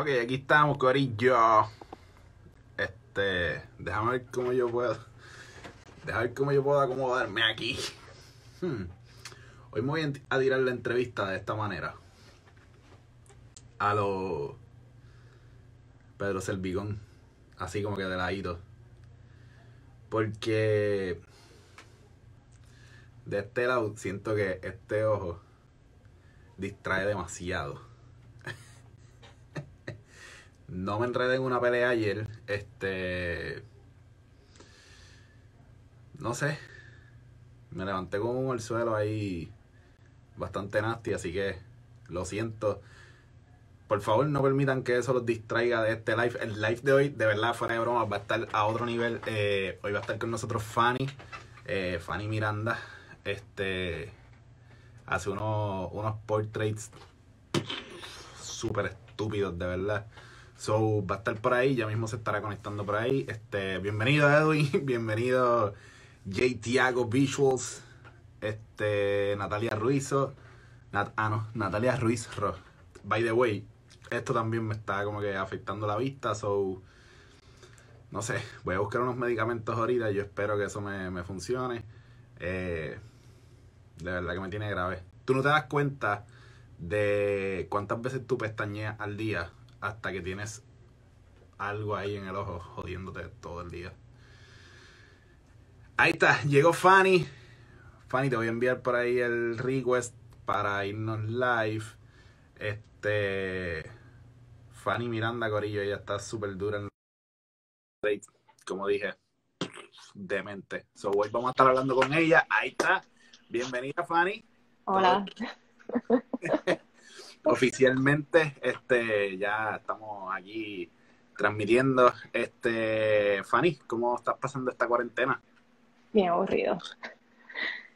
Ok, aquí estamos, Corillo. Este, déjame ver cómo yo puedo. Déjame ver cómo yo puedo acomodarme aquí. Hmm. Hoy me voy a tirar la entrevista de esta manera. A lo Pedro Selvigón. Así como que de ladito. Porque de este lado siento que este ojo distrae demasiado. No me enredé en una pelea ayer. Este. No sé. Me levanté con el suelo ahí bastante nasty, así que lo siento. Por favor, no permitan que eso los distraiga de este live. El live de hoy, de verdad, fuera de broma, va a estar a otro nivel. Eh, hoy va a estar con nosotros Fanny, eh, Fanny Miranda. Este hace unos, unos portraits súper estúpidos, de verdad. So, va a estar por ahí, ya mismo se estará conectando por ahí. Este, bienvenido Edwin, bienvenido J. Tiago Visuals, este, Natalia Ruizo, ah no, Natalia Ruiz By the way, esto también me está como que afectando la vista, so, no sé, voy a buscar unos medicamentos ahorita, yo espero que eso me, me funcione. Eh, de verdad que me tiene grave. Tú no te das cuenta de cuántas veces tú pestañeas al día hasta que tienes algo ahí en el ojo jodiéndote todo el día. Ahí está, llegó Fanny. Fanny, te voy a enviar por ahí el request para irnos live. Este. Fanny Miranda Corillo, ella está súper dura en como dije, demente. So, hoy vamos a estar hablando con ella. Ahí está. Bienvenida, Fanny. Hola. Oficialmente, este, ya estamos aquí transmitiendo. Este, Fanny, ¿cómo estás pasando esta cuarentena? Bien aburrido.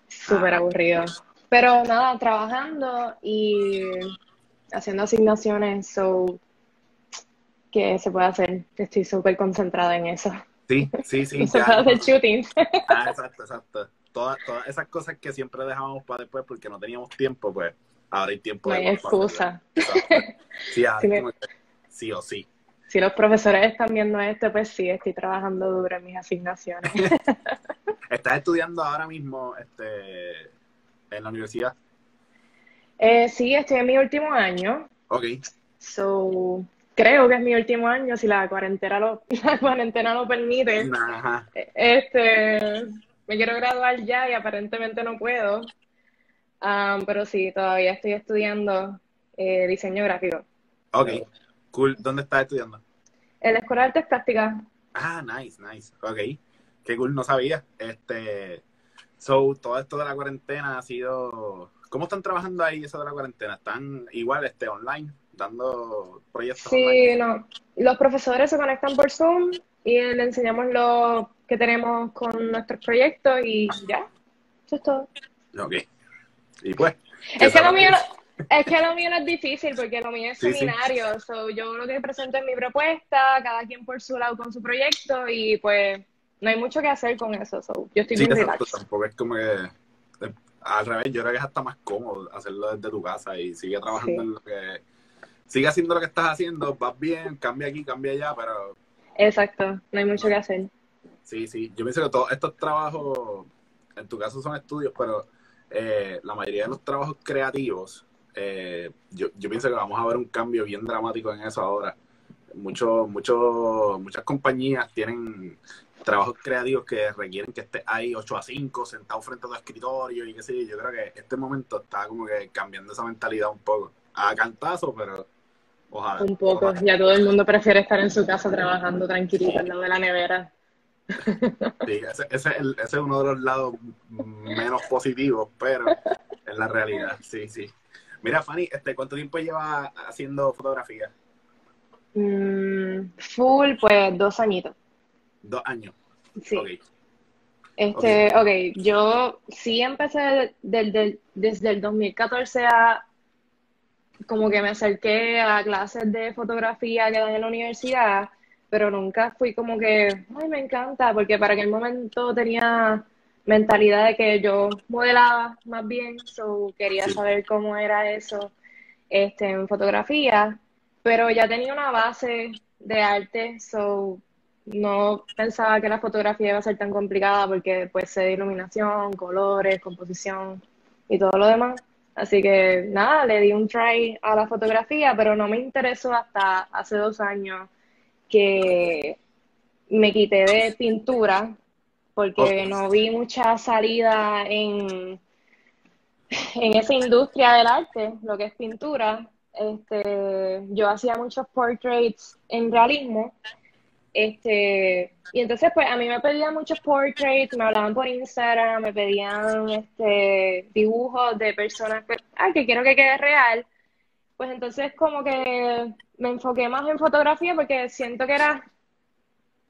Súper ah. aburrido. Pero nada, trabajando y haciendo asignaciones, so que se puede hacer. Estoy súper concentrada en eso. Sí, sí, sí. se puede hacer shooting. Ah, exacto, exacto todas, todas esas cosas que siempre dejábamos para después porque no teníamos tiempo, pues ahora hay tiempo. No hay excusa. Sí, sí o sí. Si los profesores están viendo esto, pues sí, estoy trabajando duro en mis asignaciones. ¿Estás estudiando ahora mismo este, en la universidad? Eh, sí, estoy en mi último año. Ok. So, creo que es mi último año, si la cuarentena lo, la cuarentena lo permite. Ajá. Este, me quiero graduar ya y aparentemente no puedo. Um, pero sí, todavía estoy estudiando eh, diseño gráfico. Ok, cool. ¿Dónde estás estudiando? En la Escuela de Artes Plásticas. Ah, nice, nice. Ok, qué cool, no sabía. Este, so, todo esto de la cuarentena ha sido... ¿Cómo están trabajando ahí eso de la cuarentena? ¿Están igual este, online, dando proyectos Sí, no. Los profesores se conectan por Zoom y le enseñamos lo que tenemos con nuestros proyectos y ya, eso es todo. Ok. Y pues. Es que, lo mío, es que lo mío no es difícil porque lo mío es seminario. yo lo que presento es mi propuesta, cada quien por su lado con su proyecto y pues no hay mucho que hacer con eso. yo estoy bien relax. Tampoco es como que. Eh, al revés, yo creo que es hasta más cómodo hacerlo desde tu casa y sigue trabajando en lo que. Sigue haciendo lo que estás haciendo, vas bien, cambia aquí, cambia allá, pero Exacto, no hay mucho que hacer. Sí, sí, yo pienso que todos estos trabajos, en tu caso son estudios, pero eh, la mayoría de los trabajos creativos, eh, yo, yo pienso que vamos a ver un cambio bien dramático en eso ahora. Mucho, mucho, muchas compañías tienen trabajos creativos que requieren que estés ahí 8 a 5, sentado frente a tu escritorio y qué sé yo. Yo creo que este momento está como que cambiando esa mentalidad un poco. A cantazo, pero un poco, ya todo el mundo prefiere estar en su casa trabajando tranquilito al lado de la nevera. Sí, ese, ese, es uno de los lados menos positivos, pero es la realidad, sí, sí. Mira, Fanny, este, ¿cuánto tiempo llevas haciendo fotografía? Mm, full, pues dos añitos. Dos años. Sí. Este, okay. ok, yo sí empecé desde el 2014 a como que me acerqué a clases de fotografía que dan en la universidad, pero nunca fui como que, ay, me encanta, porque para aquel momento tenía mentalidad de que yo modelaba más bien, so quería saber cómo era eso este, en fotografía. pero ya tenía una base de arte, so no pensaba que la fotografía iba a ser tan complicada porque pues sé de iluminación, colores, composición y todo lo demás. Así que nada, le di un try a la fotografía, pero no me interesó hasta hace dos años que me quité de pintura porque no vi mucha salida en, en esa industria del arte, lo que es pintura. Este, yo hacía muchos portraits en realismo este, y entonces, pues a mí me pedían muchos portraits, me hablaban por Instagram, me pedían este dibujos de personas que, ah, que quiero que quede real. Pues entonces, como que me enfoqué más en fotografía porque siento que era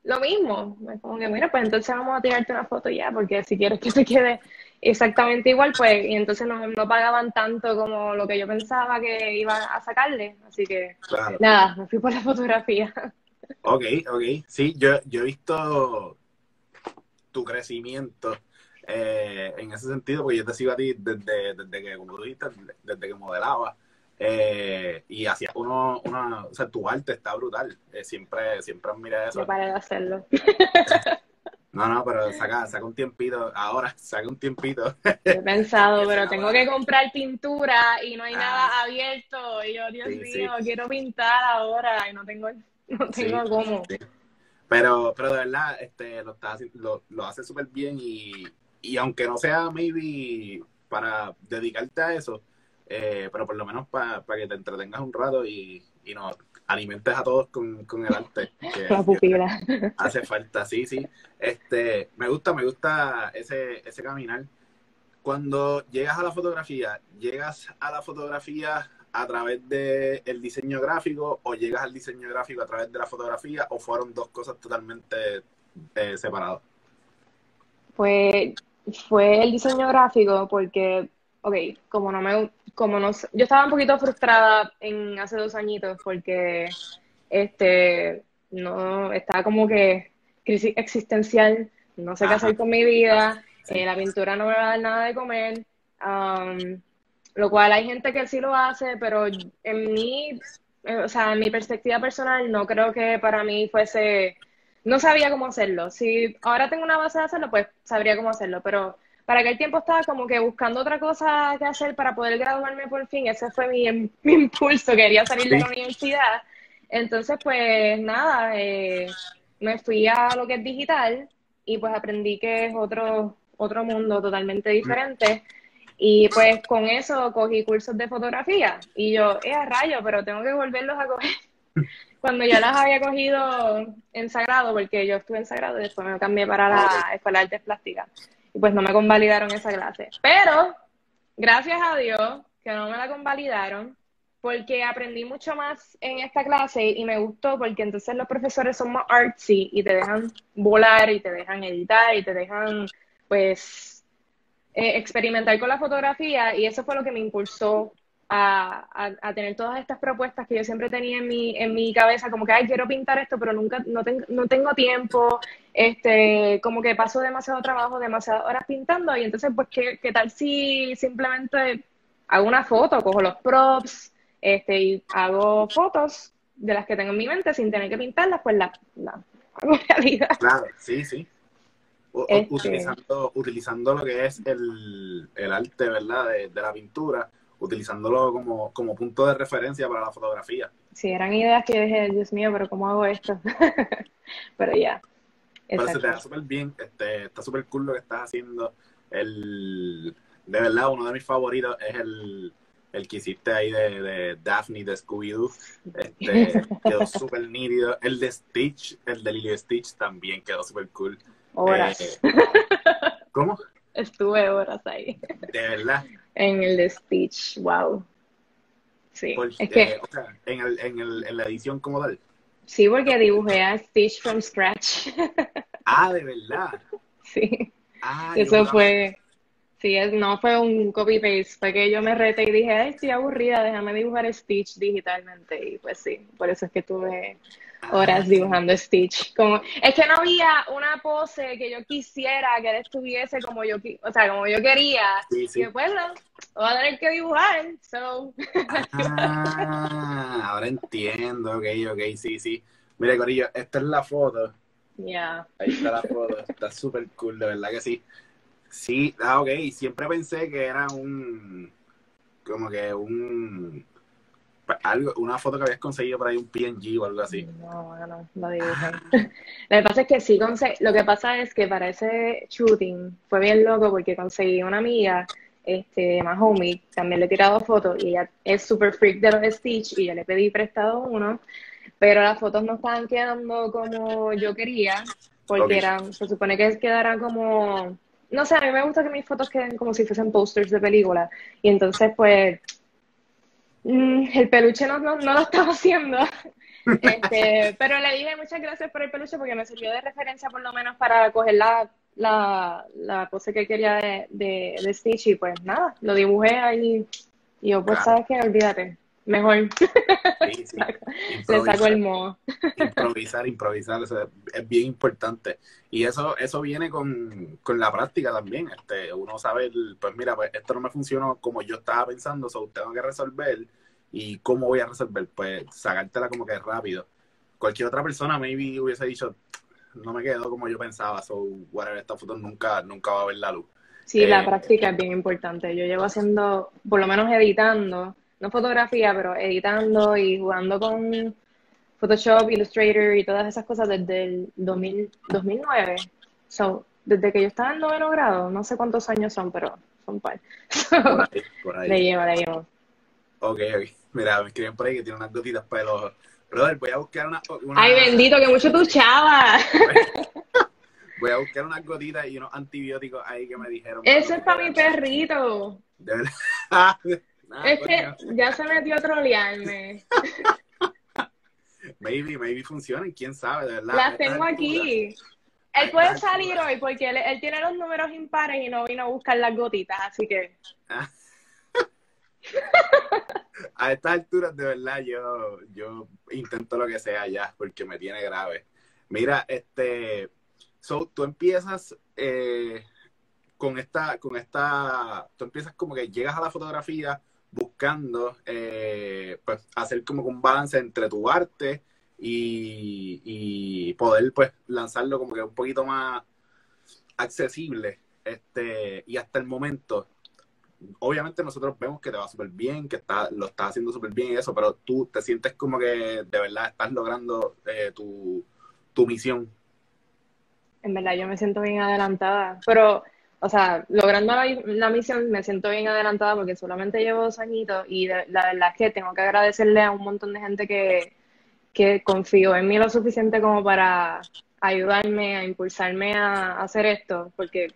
lo mismo. Como que, mira, pues entonces vamos a tirarte una foto ya, porque si quieres que te quede exactamente igual, pues, y entonces no, no pagaban tanto como lo que yo pensaba que iba a sacarle. Así que, nada, me fui por la fotografía. Ok, ok. Sí, yo, yo he visto tu crecimiento eh, en ese sentido, porque yo te sigo a ti desde, desde que, como dijiste, desde que modelaba. Eh, y hacías uno, una, o sea, tu arte está brutal. Eh, siempre, siempre admiré eso. No paré de hacerlo. No, no, pero saca, saca un tiempito, ahora saca un tiempito. He pensado, pero tengo que comprar pintura y no hay nada ah. abierto. Y yo, Dios mío, quiero pintar ahora y no tengo no tengo cómo. Pero, pero de verdad, este, lo, está, lo, lo hace súper bien y, y aunque no sea maybe para dedicarte a eso, eh, pero por lo menos para que te entretengas un rato y, y nos alimentes a todos con, con el arte. Que, La pupila. hace falta, sí, sí. Este, me gusta, me gusta ese, ese caminar. Cuando llegas a la fotografía, llegas a la fotografía a través del el diseño gráfico o llegas al diseño gráfico a través de la fotografía o fueron dos cosas totalmente eh, separadas? Pues fue el diseño gráfico porque, ok, como no me, como no, yo estaba un poquito frustrada en hace dos añitos porque, este, no, estaba como que crisis existencial, no sé qué hacer con mi vida, eh, la pintura no me va a dar nada de comer, um, lo cual hay gente que sí lo hace, pero en mi, eh, o sea, en mi perspectiva personal no creo que para mí fuese, no sabía cómo hacerlo. Si ahora tengo una base de hacerlo, pues sabría cómo hacerlo, pero para aquel tiempo estaba como que buscando otra cosa que hacer para poder graduarme por fin, ese fue mi, mi impulso, quería salir de la universidad. Entonces, pues nada, eh, me fui a lo que es digital y pues aprendí que es otro, otro mundo totalmente diferente. Y pues con eso cogí cursos de fotografía. Y yo, eh, a rayo, pero tengo que volverlos a coger. Cuando ya las había cogido en Sagrado, porque yo estuve en Sagrado y después me cambié para la Escuela de Artes Plásticas. Y pues no me convalidaron esa clase. Pero, gracias a Dios, que no me la convalidaron, porque aprendí mucho más en esta clase y me gustó porque entonces los profesores son más artsy y te dejan volar y te dejan editar y te dejan, pues, eh, experimentar con la fotografía y eso fue lo que me impulsó a, a, tener todas estas propuestas que yo siempre tenía en mi, en mi cabeza, como que, ay, quiero pintar esto, pero nunca, no, no tengo tiempo, este, como que paso demasiado trabajo, demasiadas horas pintando y entonces, pues, ¿qué, qué tal si simplemente hago una foto, cojo los props, este, y hago fotos de las que tengo en mi mente sin tener que pintarlas, pues la, la hago realidad. Claro, sí, sí. Este. utilizando, utilizando lo que es el, arte, ¿verdad? De, la pintura, utilizándolo como, como punto de referencia para la fotografía. Sí, eran ideas que yo dije, Dios mío, pero ¿cómo hago esto? pero ya. Pero se te da súper bien, este, está súper cool lo que estás haciendo. El, de verdad, uno de mis favoritos es el, el que hiciste ahí de, de Daphne de Scooby-Doo. Este, quedó súper nítido. El de Stitch, el de Lily Stitch también quedó súper cool. Horas. Eh, ¿Cómo? Estuve horas ahí. De verdad. En el de Stitch, wow. Sí. es que, o sea, en, el, en, el, en la edición como tal. Sí, porque dibujé a Stitch from scratch. ah, de verdad. Sí. Ah, Eso fue. Sí, no fue un copy-paste, fue que yo me reté y dije, ay, estoy aburrida, déjame dibujar Stitch digitalmente. Y pues sí, por eso es que tuve horas dibujando Stitch. Como, es que no había una pose que yo quisiera que él estuviese como yo, o sea, como yo quería. Sí, sí. Y pues no, voy a tener que dibujar. So. Ah, ahora entiendo, ok, ok, sí, sí. Mire, Corillo, esta es la foto. Yeah. Ahí está la foto, está súper cool, de verdad que sí. Sí, ah, ok, siempre pensé que era un, como que un, algo, una foto que habías conseguido por ahí, un PNG o algo así. No, bueno, lo dibujé. Lo que pasa es que sí conseguí, lo que pasa es que para ese shooting fue bien loco porque conseguí una amiga, este, más homie, también le he tirado fotos y ella es super freak de los Stitch y yo le pedí prestado uno, pero las fotos no estaban quedando como yo quería, porque eran, se supone que quedaran como, no sé, a mí me gusta que mis fotos queden como si fuesen posters de película, y entonces pues mm, el peluche no, no, no lo estaba haciendo. Este, pero le dije muchas gracias por el peluche porque me sirvió de referencia por lo menos para coger la, la, la pose que quería de, de, de Stitch y pues nada, lo dibujé ahí y yo pues Claro. sabes que olvídate, mejor Sí, sí. le saco el modo. improvisar, improvisar, eso es, bien importante. Y eso, eso viene con, con la práctica también. Este, uno sabe, el- pues mira, pues esto no me funcionó como yo estaba pensando, so tengo que resolver. ¿Y cómo voy a resolver? Pues sacártela como que rápido. Cualquier otra persona maybe hubiese dicho, no me quedó como yo pensaba, so whatever, esta foto nunca, nunca va a ver la luz. Sí, la Eh, práctica es bien importante. Yo llevo haciendo, por lo menos editando, no fotografía, pero editando y jugando con Photoshop, Illustrator y todas esas cosas desde el 2000, 2009. So, desde que yo estaba en noveno grado, no sé cuántos años son, pero son par. Por ahí, por ahí. Le llevo, le llevo. Ok, ok. Mira, me escriben por ahí que tiene unas gotitas para el ojo. Brother, voy a buscar una, una- Ay, bendito, que mucho tu chava. Voy a buscar unas gotitas y unos antibióticos ahí que me dijeron. Ese es para mi perrito. De verdad. Ah, Es que coño. ya se metió a trolearme. Maybe, maybe funcionen, quién sabe, de verdad. Las tengo aquí. Él puede salir hoy porque él, él tiene los números impares y no vino a buscar las gotitas, así que A estas alturas, de verdad, yo, yo intento lo que sea ya, porque me tiene grave. Mira, este, so, tú empiezas eh, con esta, con esta, tú empiezas como que llegas a la fotografía buscando, eh, pues, hacer como un balance entre tu arte y, y poder, pues, lanzarlo como que un poquito más accesible, este, y hasta el momento, obviamente nosotros vemos que te va súper bien, que está, lo estás haciendo súper bien y eso, pero tú te sientes como que de verdad estás logrando eh, tu, tu misión. en verdad yo me siento bien adelantada. Pero, o sea, logrando la, misión me siento bien adelantada porque solamente llevo dos añitos y de- la verdad es que tengo que agradecerle a un montón de gente que, que confió en mí lo suficiente como para ayudarme, a impulsarme a, hacer esto, porque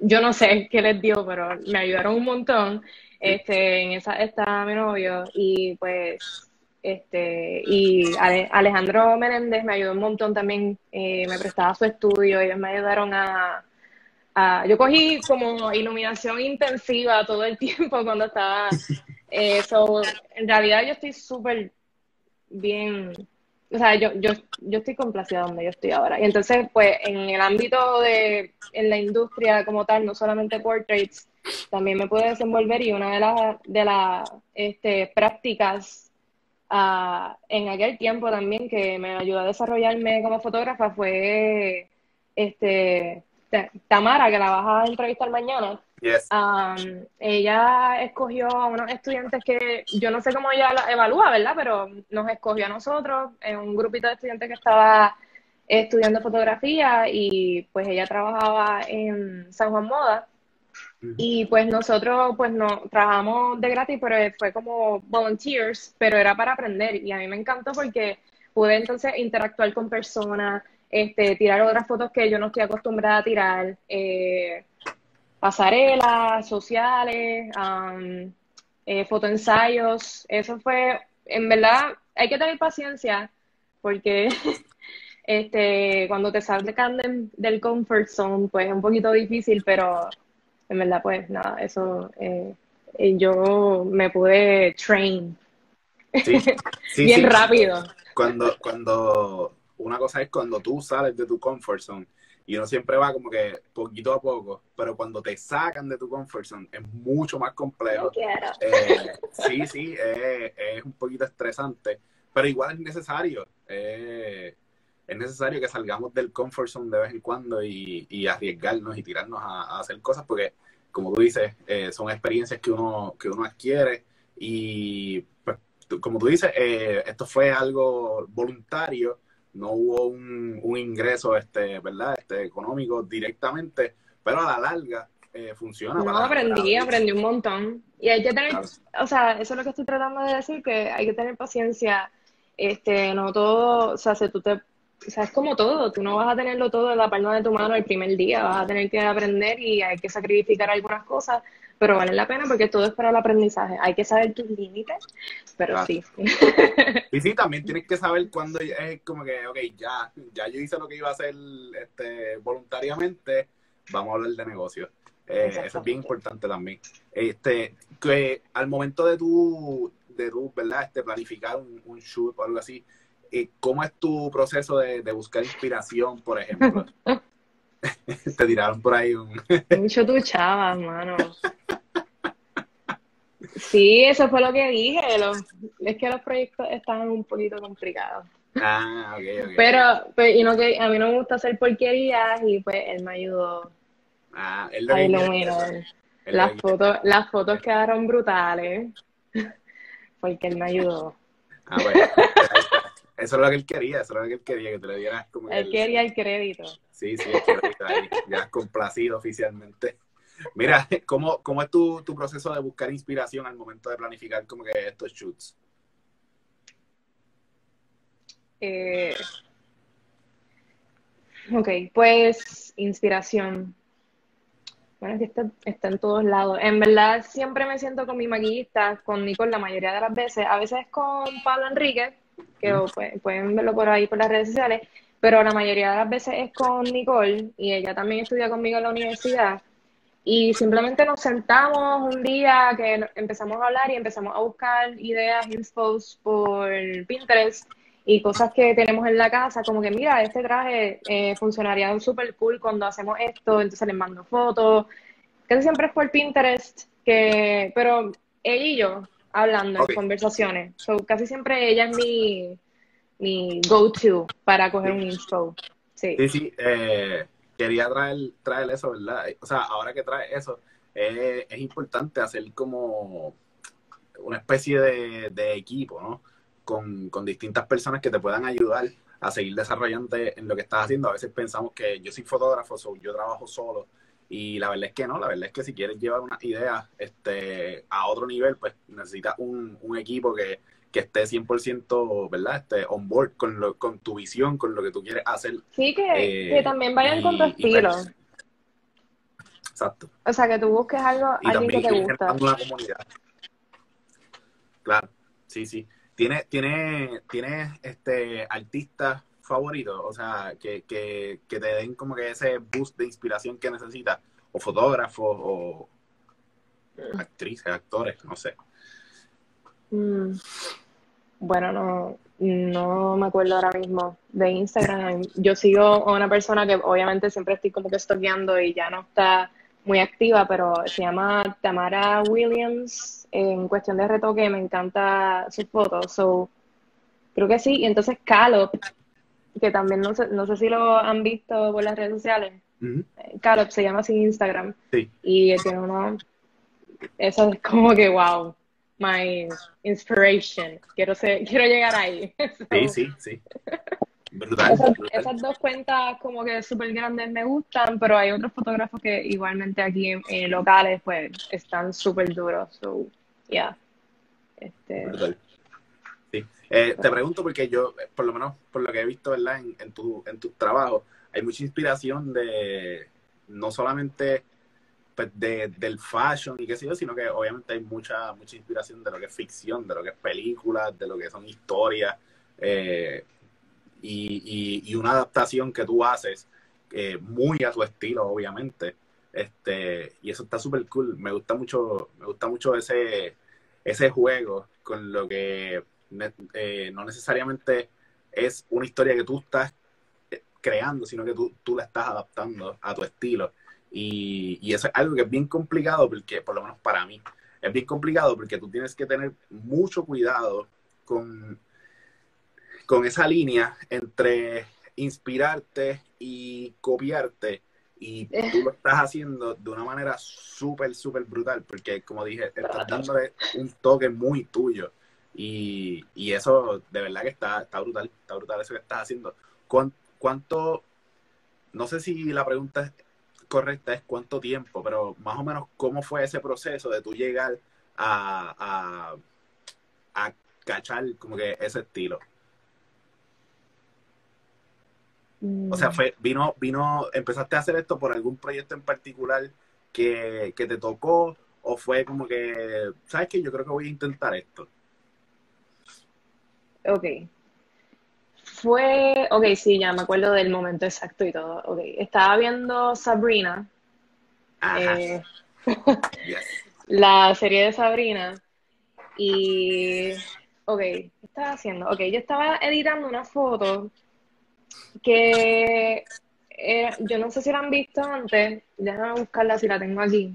yo no sé qué les dio, pero me ayudaron un montón. Este, en esa está mi novio y pues este y Ale- Alejandro Menéndez me ayudó un montón también, eh, me prestaba su estudio, ellos me ayudaron a, a- yo cogí como iluminación intensiva todo el tiempo cuando estaba eh, en realidad yo estoy súper bien, o sea, yo, yo, yo estoy complacida donde yo estoy ahora. Y entonces, pues, en el ámbito de, en la industria como tal, no solamente portraits, también me puedo desenvolver y una de las, de las, este, prácticas ah, en aquel tiempo también que me ayudó a desarrollarme como fotógrafa fue, este, Tamara, que la vas a entrevistar mañana. Yes. Um, ella escogió a unos estudiantes que yo no sé cómo ella la evalúa, ¿verdad? Pero nos escogió a nosotros, en un grupito de estudiantes que estaba estudiando fotografía y pues ella trabajaba en San Juan Moda y pues nosotros pues no trabajamos de gratis, pero fue como volunteers, pero era para aprender y a mí me encantó porque pude entonces interactuar con personas, este, tirar otras fotos que yo no estoy acostumbrada a tirar, eh, pasarelas sociales, um, eh, fotoensayos, eso fue, en verdad, hay que tener paciencia porque este, cuando te sacan del, del comfort zone, pues es un poquito difícil, pero en verdad, pues nada, eso, eh, yo me pude train. Bien rápido. Cuando, cuando, una cosa es cuando tú sales de tu comfort zone y uno siempre va como que poquito a poco, pero cuando te sacan de tu comfort zone es mucho más complejo. Eh, sí, sí, es un poquito estresante, pero igual es necesario. Eh, es necesario que salgamos del comfort zone de vez en cuando y, arriesgarnos y tirarnos a, hacer cosas porque, como tú dices, eh, son experiencias que uno, que uno adquiere y, pues, como tú dices, esto fue algo voluntario no hubo un, ingreso, este, ¿verdad? Este, económico directamente, pero a la larga eh, funciona. No, aprendí, aprendí un montón. Y hay que tener, o sea, eso es lo que estoy tratando de decir, que hay que tener paciencia. Este, no todo, o sea, si tú te, o sea, es como todo, tú no vas a tenerlo todo en la palma de tu mano el primer día, vas a tener que aprender y hay que sacrificar algunas cosas, pero vale la pena porque todo es para el aprendizaje. Hay que saber tus límites, pero sí. Y sí, también tienes que saber cuándo es como que, ok, ya, ya yo hice lo que iba a hacer este, voluntariamente, vamos a hablar de negocio. Eh, eso es bien importante también. Este, que al momento de tu, de tu ¿verdad? Este, planificar un, shoot o algo así, eh, ¿cómo es tu proceso de, de buscar inspiración, por ejemplo? Te tiraron por ahí un... Mucho tu chava, mano. Sí, eso fue lo que dije. es que los proyectos están un poquito complicados. Ah, ok, ok. Pero, pues, y no que a mí no me gusta hacer porquerías y pues él me ayudó ah, él iluminar. Las fotos, las fotos quedaron brutales porque él me ayudó. Ah, bueno. Eso es lo que él quería, eso es lo que él quería, que te le dieras como Él quería el crédito. Sí, sí, el crédito ahí, ya has complacido oficialmente. Mira, ¿cómo, cómo es tu, tu, proceso de buscar inspiración al momento de planificar como que estos shoots? Eh, ok, pues inspiración. Bueno, es que está, está, en todos lados. En verdad, siempre me siento con mi maquillista, con Nicole la mayoría de las veces. A veces con Pablo Enrique, que pueden verlo por ahí por las redes sociales, pero la mayoría de las veces es con Nicole y ella también estudia conmigo en la universidad. Y simplemente nos sentamos un día que empezamos a hablar y empezamos a buscar ideas, infos por Pinterest y cosas que tenemos en la casa, como que mira, este traje eh, funcionaría súper cool cuando hacemos esto, entonces les mando fotos. Casi siempre es por Pinterest, que, pero ella y yo hablando en conversaciones. So, casi siempre ella es mi, mi go-to para coger un info. Sí, sí, sí eh, quería traer, traer eso, ¿verdad? O sea, ahora que trae eso, es importante hacer como una especie de, equipo, ¿no? Con, con, distintas personas que te puedan ayudar a seguir desarrollando en lo que estás haciendo. A veces pensamos que yo soy fotógrafo, so yo trabajo solo, y la verdad es que no, la verdad es que si quieres llevar una idea este, a otro nivel, pues necesitas un equipo que, que esté 100%, ¿verdad? Este, on board con, lo, con tu visión, con lo que tú quieres hacer. Sí, que, eh, también vayan con tu estilo. Exacto. O sea, que tú busques algo, y alguien que te gusta. Una comunidad. Claro, sí, sí. ¿Tienes tiene, tiene, este, artistas favoritos? O sea, que, que, que te den como que ese boost de inspiración que necesitas. O fotógrafos, o mm. actrices, actores, no sé. Mm. Bueno, no, no me acuerdo ahora mismo de Instagram. Yo sigo a una persona que obviamente siempre estoy como que estoqueando y ya no está muy activa, pero se llama Tamara Williams. En cuestión de retoque, me encanta sus fotos. So, creo que sí. Y entonces Calop, que también no sé, no sé si lo han visto por las redes sociales. Calop se llama así Instagram. Sí. Y tiene uno. Eso es como que wow my inspiration. Quiero ser, quiero llegar ahí. sí, sí, sí. Esas, dos cuentas como que súper grandes me gustan, pero hay otros fotógrafos que igualmente aquí en, locales pues están súper duros. So, yeah. Este... Sí. Eh, te pregunto porque yo, por lo menos por lo que he visto ¿verdad? En, en, tu, en tus trabajos, hay mucha inspiración de no solamente pues, de, del fashion y qué sé yo, sino que obviamente hay mucha, mucha inspiración de lo que es ficción, de lo que es películas, de lo que son historias, eh, y, y, una adaptación que tú haces eh, muy a tu estilo, obviamente, Este, y eso está súper cool. Me gusta mucho, me gusta mucho ese, ese juego con lo que eh, no necesariamente es una historia que tú estás creando, sino que tú, tú la estás adaptando a tu estilo. Y, y, eso es algo que es bien complicado, porque, por lo menos para mí, es bien complicado porque tú tienes que tener mucho cuidado con, con esa línea entre inspirarte y copiarte. Y tú lo estás haciendo de una manera súper, súper brutal, porque como dije, estás dándole un toque muy tuyo. Y, y, eso de verdad que está, está brutal, está brutal eso que estás haciendo. ¿Cuánto, no sé si la pregunta correcta es cuánto tiempo, pero más o menos cómo fue ese proceso de tú llegar a, a, a cachar como que ese estilo? O sea, mm. fue, vino, vino, empezaste a hacer esto por algún proyecto en particular que, que te tocó, o fue como que, ¿sabes qué? Yo creo que voy a intentar esto. Ok. Fue, ok, sí, ya me acuerdo del momento exacto y todo. Ok, estaba viendo Sabrina. Eh, la serie de Sabrina. Y, ok, ¿qué estaba haciendo? Ok, yo estaba editando una foto que eh, yo no sé si la han visto antes, déjame buscarla si la tengo aquí.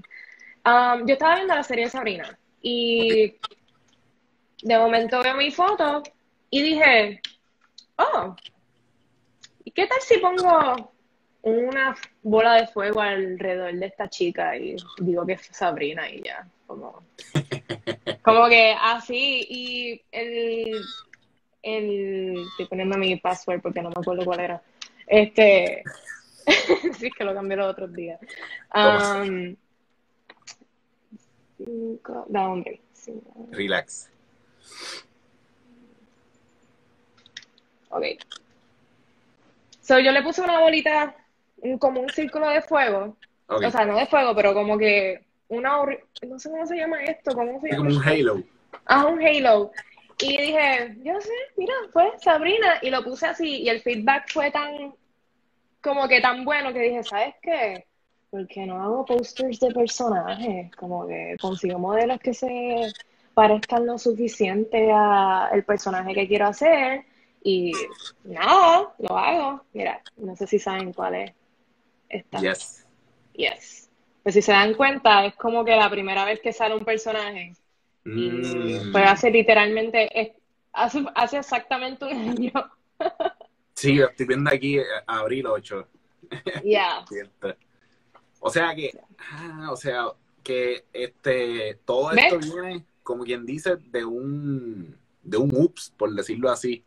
Um, yo estaba viendo la serie de Sabrina y de momento veo mi foto y dije, oh, ¿y qué tal si pongo una bola de fuego alrededor de esta chica y digo que es Sabrina y ya, como, como que así y el, el, estoy poniendo mi password porque no me acuerdo cuál era, este, sí, es que lo cambié los otros días. Um, cinco, Relax. Ok. So, yo le puse una bolita, como un círculo de fuego. O sea, no de fuego, pero como que una. No sé cómo se llama esto. ¿Cómo se llama? Como un halo. Ah, un halo. Y dije, yo sé, mira, fue Sabrina. Y lo puse así. Y el feedback fue tan. Como que tan bueno que dije, ¿sabes qué? Porque no hago posters de personajes. Como que consigo modelos que se parezcan lo suficiente al personaje que quiero hacer y nada, lo hago. Mira, no sé si saben cuál es esta. Yes. Yes. Pues si se dan cuenta, es como que la primera vez que sale un personaje. Mm. pues hace literalmente, hace, hace exactamente un año. sí, estoy viendo aquí eh, abril 8. Ya. o sea que, ah, o sea, que este, todo esto viene, como quien dice, de un, de un ups, por decirlo así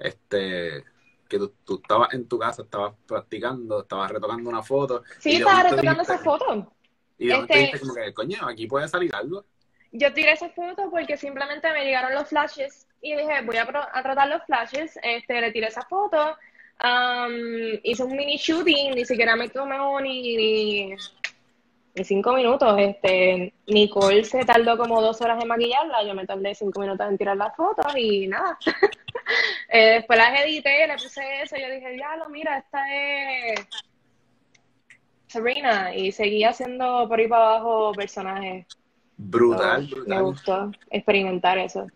este que tú, estabas en tu casa, estabas practicando, estabas retocando una foto. Sí, estaba retocando esa foto. Y de este, dijiste como que, coño, aquí puede salir algo. Yo tiré esa foto porque simplemente me llegaron los flashes y dije, voy a, a tratar los flashes, este, le tiré esa foto, um, hice un mini shooting, ni siquiera me tomé ni, ni, en cinco minutos. Este, Nicole se tardó como dos horas en maquillarla, yo me tardé cinco minutos en tirar las fotos y nada. eh, después las edité, le puse eso, y yo dije, diablo, mira, esta es Sabrina, y seguí haciendo por ahí para abajo personajes. Brutal, brutal. Me gustó experimentar eso.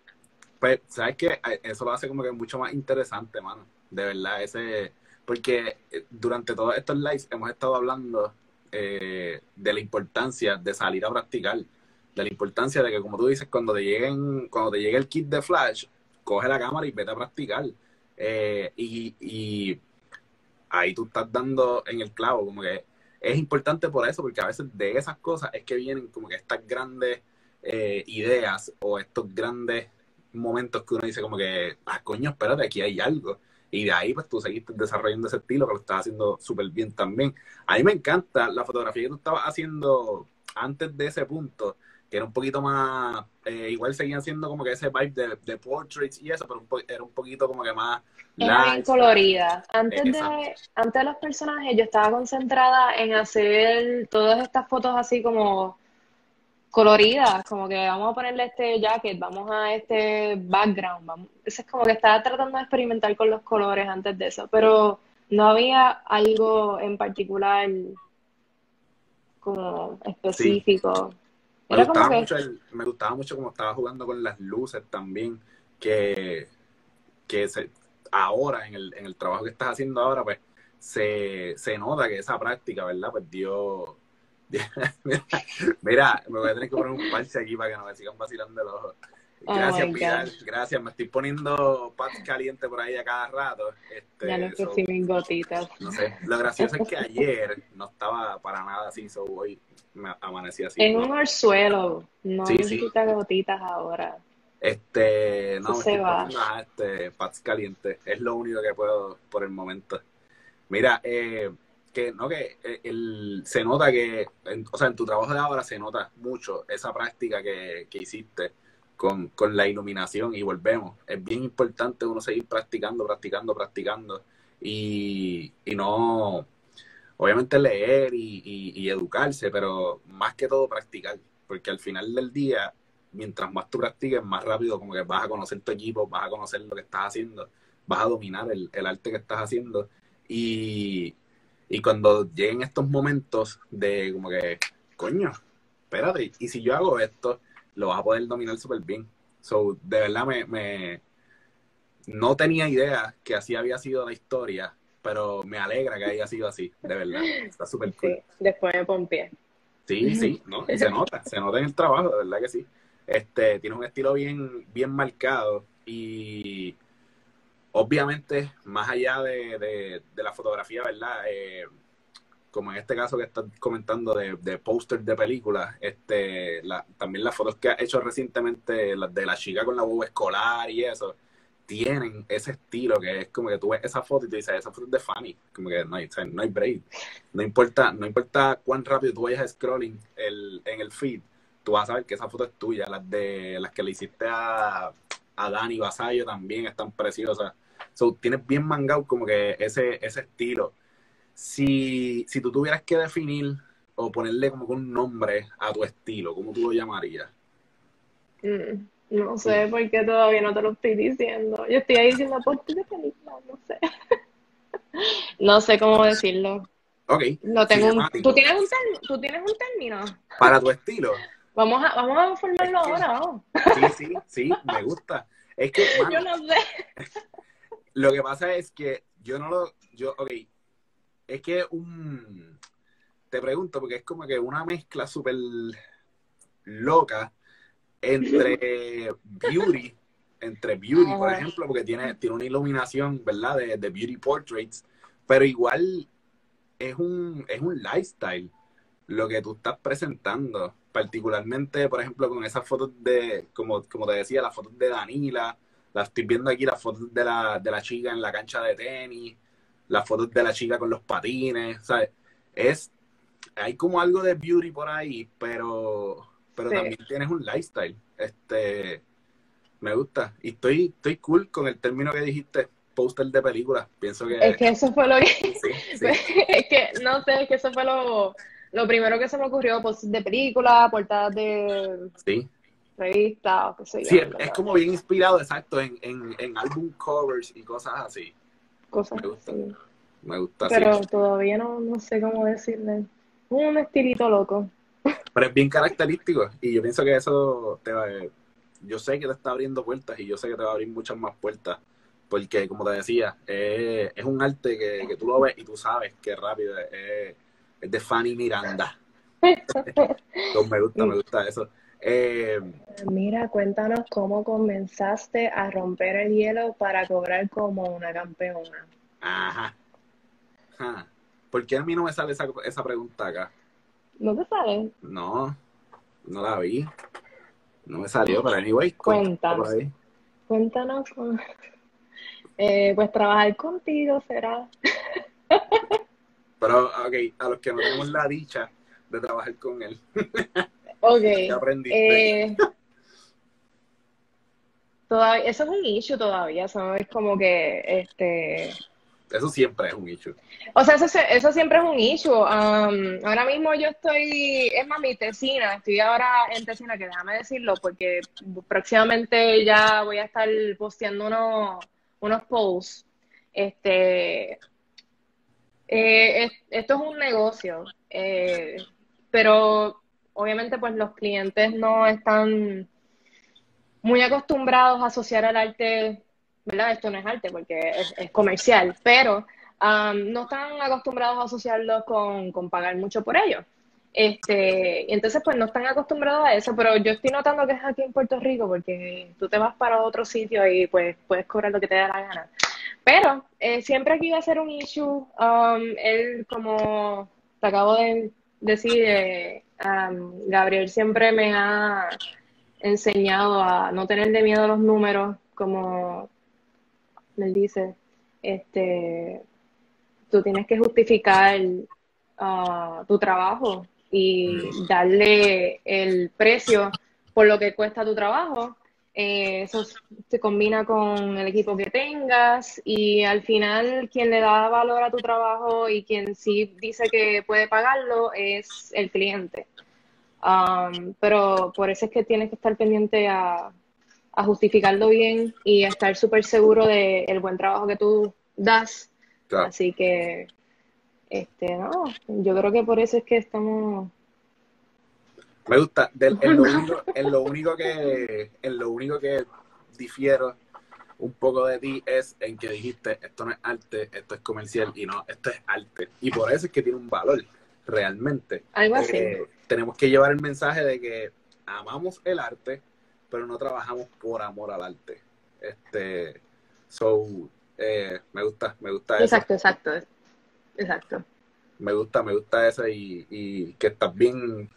Pues, ¿sabes qué? Eso lo hace como que mucho más interesante, mano. De verdad, ese... Porque eh, durante todos estos lives hemos estado hablando eh, de la importancia de salir a practicar, de la importancia de que, como tú dices, cuando te lleguen, cuando te llegue el kit de Flash, coge la cámara y vete a practicar. Eh, y, ahí tú estás dando en el clavo, como que es importante por eso, porque a veces de esas cosas es que vienen como que estas grandes eh, ideas o estos grandes momentos que uno dice como que, ah, coño, espérate, aquí hay algo. Y de ahí, pues tú seguiste desarrollando ese estilo que lo estás haciendo súper bien también. A mí me encanta la fotografía que tú estabas haciendo antes de ese punto, que era un poquito más, eh, igual seguían siendo como que ese vibe de, portraits y eso, pero era un poquito como que más... Era bien colorida. Antes de, antes de los personajes yo estaba concentrada en hacer todas estas fotos así como coloridas, como que vamos a ponerle este jacket, vamos a este background, vamos. es como que estaba tratando de experimentar con los colores antes de eso, pero no había algo en particular como específico. Me gustaba, mucho me gustaba mucho como estaba jugando con las luces también, que, que se, ahora, en el, en el trabajo que estás haciendo ahora, pues se, se nota que esa práctica, ¿verdad? Pues dio... mira, me voy a tener que poner un parche aquí para que no me sigan vacilando el ojo. Oh gracias, Pilar. Gracias. Me estoy poniendo paz caliente por ahí a cada rato. Este, ya no sé mis gotitas. No sé. Lo gracioso es que ayer no estaba para nada así, so hoy me amanecí así. En un suelo. No necesitas gotitas ahora. Este, no, estoy poniendo este, paz caliente. Es lo único que puedo por el momento. Mira, eh, que no que eh, el, se nota que, o sea, en tu trabajo de ahora se nota mucho esa práctica que, que hiciste con, con, la iluminación y volvemos. Es bien importante uno seguir practicando, practicando, practicando y, y no, obviamente leer y, educarse, pero más que todo practicar, porque al final del día, mientras más tú practiques, más rápido como que vas a conocer tu equipo, vas a conocer lo que estás haciendo, vas a dominar el, arte que estás haciendo y, cuando lleguen estos momentos de como que, coño, espérate, y si yo hago esto, lo vas a poder dominar súper bien. So, de verdad me, no tenía idea que así había sido la historia, pero me alegra que haya sido así, de verdad. Está súper cool. Sí, después me pompié. Sí, sí, ¿no? se nota, se nota en el trabajo, de verdad que sí. Este, tiene un estilo bien, bien marcado y obviamente, más allá de, de, de la fotografía, ¿verdad? Eh, como en este caso que estás comentando de, de póster de películas, este, la, también las fotos que has hecho recientemente, las de la chica con la boba escolar y eso, tienen ese estilo que es como que tú ves esa foto y te dices, esa foto es de Fanny, como que no hay, no hay break. No importa, no importa cuán rápido tú vayas scrolling el, en el feed, tú vas a saber que esa foto es tuya. Las de las que le hiciste a, a Dani Basayo también están preciosas. So, tienes bien mangado como que ese, ese estilo si, si tú tuvieras que definir o ponerle como un nombre a tu estilo, ¿cómo tú lo llamarías? Mm, no sé, porque todavía no te lo estoy diciendo. Yo estoy ahí diciendo ti de película, no sé. no sé cómo decirlo. Ok. No tengo ¿tú, tienes un ¿Tú tienes un término? Para tu estilo. Vamos a, vamos a formarlo ahora, vamos. Sí, sí, sí, me gusta. Es que, yo no sé. Lo que pasa es que yo no lo, yo, ok, es que un, te pregunto, porque es como que una mezcla súper loca entre beauty, entre beauty, por ejemplo, porque tiene, tiene una iluminación, ¿verdad? De, de, beauty portraits, pero igual es un, es un lifestyle lo que tú estás presentando, particularmente, por ejemplo, con esas fotos de, como, como te decía, las fotos de Danila, las estoy viendo aquí, las fotos de la, de la chica en la cancha de tenis, las fotos de la chica con los patines, ¿sabes? Es, hay como algo de beauty por ahí, pero, pero también tienes un lifestyle. Este, me gusta. Y estoy, estoy cool con el término que dijiste, póster de película. Pienso que... Es que eso fue lo que... es que, no sé, es que eso fue lo, lo primero que se me ocurrió, póster de película, portadas de... Sí. Revistas, o qué sé yo. Sí, es, como bien inspirado, exacto, en, en, en álbum covers y cosas así cosas. Me gusta. Me gusta Pero todavía no, no sé cómo decirle. Un estilito loco. Pero es bien característico y yo pienso que eso te va, yo sé que te está abriendo puertas y yo sé que te va a abrir muchas más puertas porque como te decía, es un arte que, que, tú lo ves y tú sabes que rápido es, es de Fanny Miranda. Entonces me gusta, me gusta eso. Eh, Mira, cuéntanos cómo comenzaste a romper el hielo para cobrar como una campeona. Ajá. ¿Por qué a mí no me sale esa, esa pregunta acá? ¿No te sale? No, no la vi. No me salió, pero anyway, cuéntanos. Cuéntanos. Eh, pues trabajar contigo será. pero, ok, a los que no tenemos la dicha de trabajar con él. Ok. Eh, todavía, eso es un issue todavía, eso es como que, este... Eso siempre es un issue. O sea, eso, eso siempre es un issue. Um, ahora mismo yo estoy, es más, mi tesina, estoy ahora en tesina, que déjame decirlo, porque próximamente ya voy a estar posteando unos, unos posts. Este, eh, esto es un negocio. Eh, pero obviamente pues los clientes no están muy acostumbrados a asociar al arte, ¿verdad? Esto no es arte porque es, comercial, pero um, no están acostumbrados a asociarlo con, con pagar mucho por ello. Este, entonces, pues no están acostumbrados a eso, pero yo estoy notando que es aquí en Puerto Rico porque tú te vas para otro sitio y pues puedes cobrar lo que te dé la gana. Pero eh, siempre aquí va a ser un issue. Um, él, como te acabo de decir, eh, um, Gabriel siempre me ha enseñado a no tenerle miedo a los números, como él dice, este, tú tienes que justificar uh, tu trabajo y darle el precio por lo que cuesta tu trabajo. Eh, eso se combina con el equipo que tengas y al final quien le da valor a tu trabajo y quien sí dice que puede pagarlo es el cliente. Um, pero por eso es que tienes que estar pendiente a, justificarlo bien y a estar súper seguro del buen trabajo que tú das. Así que este, no, yo creo que por eso es que estamos. Me gusta. en, lo único, en, lo único, que en lo único que difiero un poco de ti es en que dijiste esto no es arte, esto es comercial y no, esto es arte. Y por eso es que tiene un valor realmente. Algo así. Eh, tenemos que llevar el mensaje de que amamos el arte, pero no trabajamos por amor al arte. Este, so, eh, me gusta, me gusta eso. Exacto, exacto. Exacto. Me gusta, me gusta eso y, que estás bien,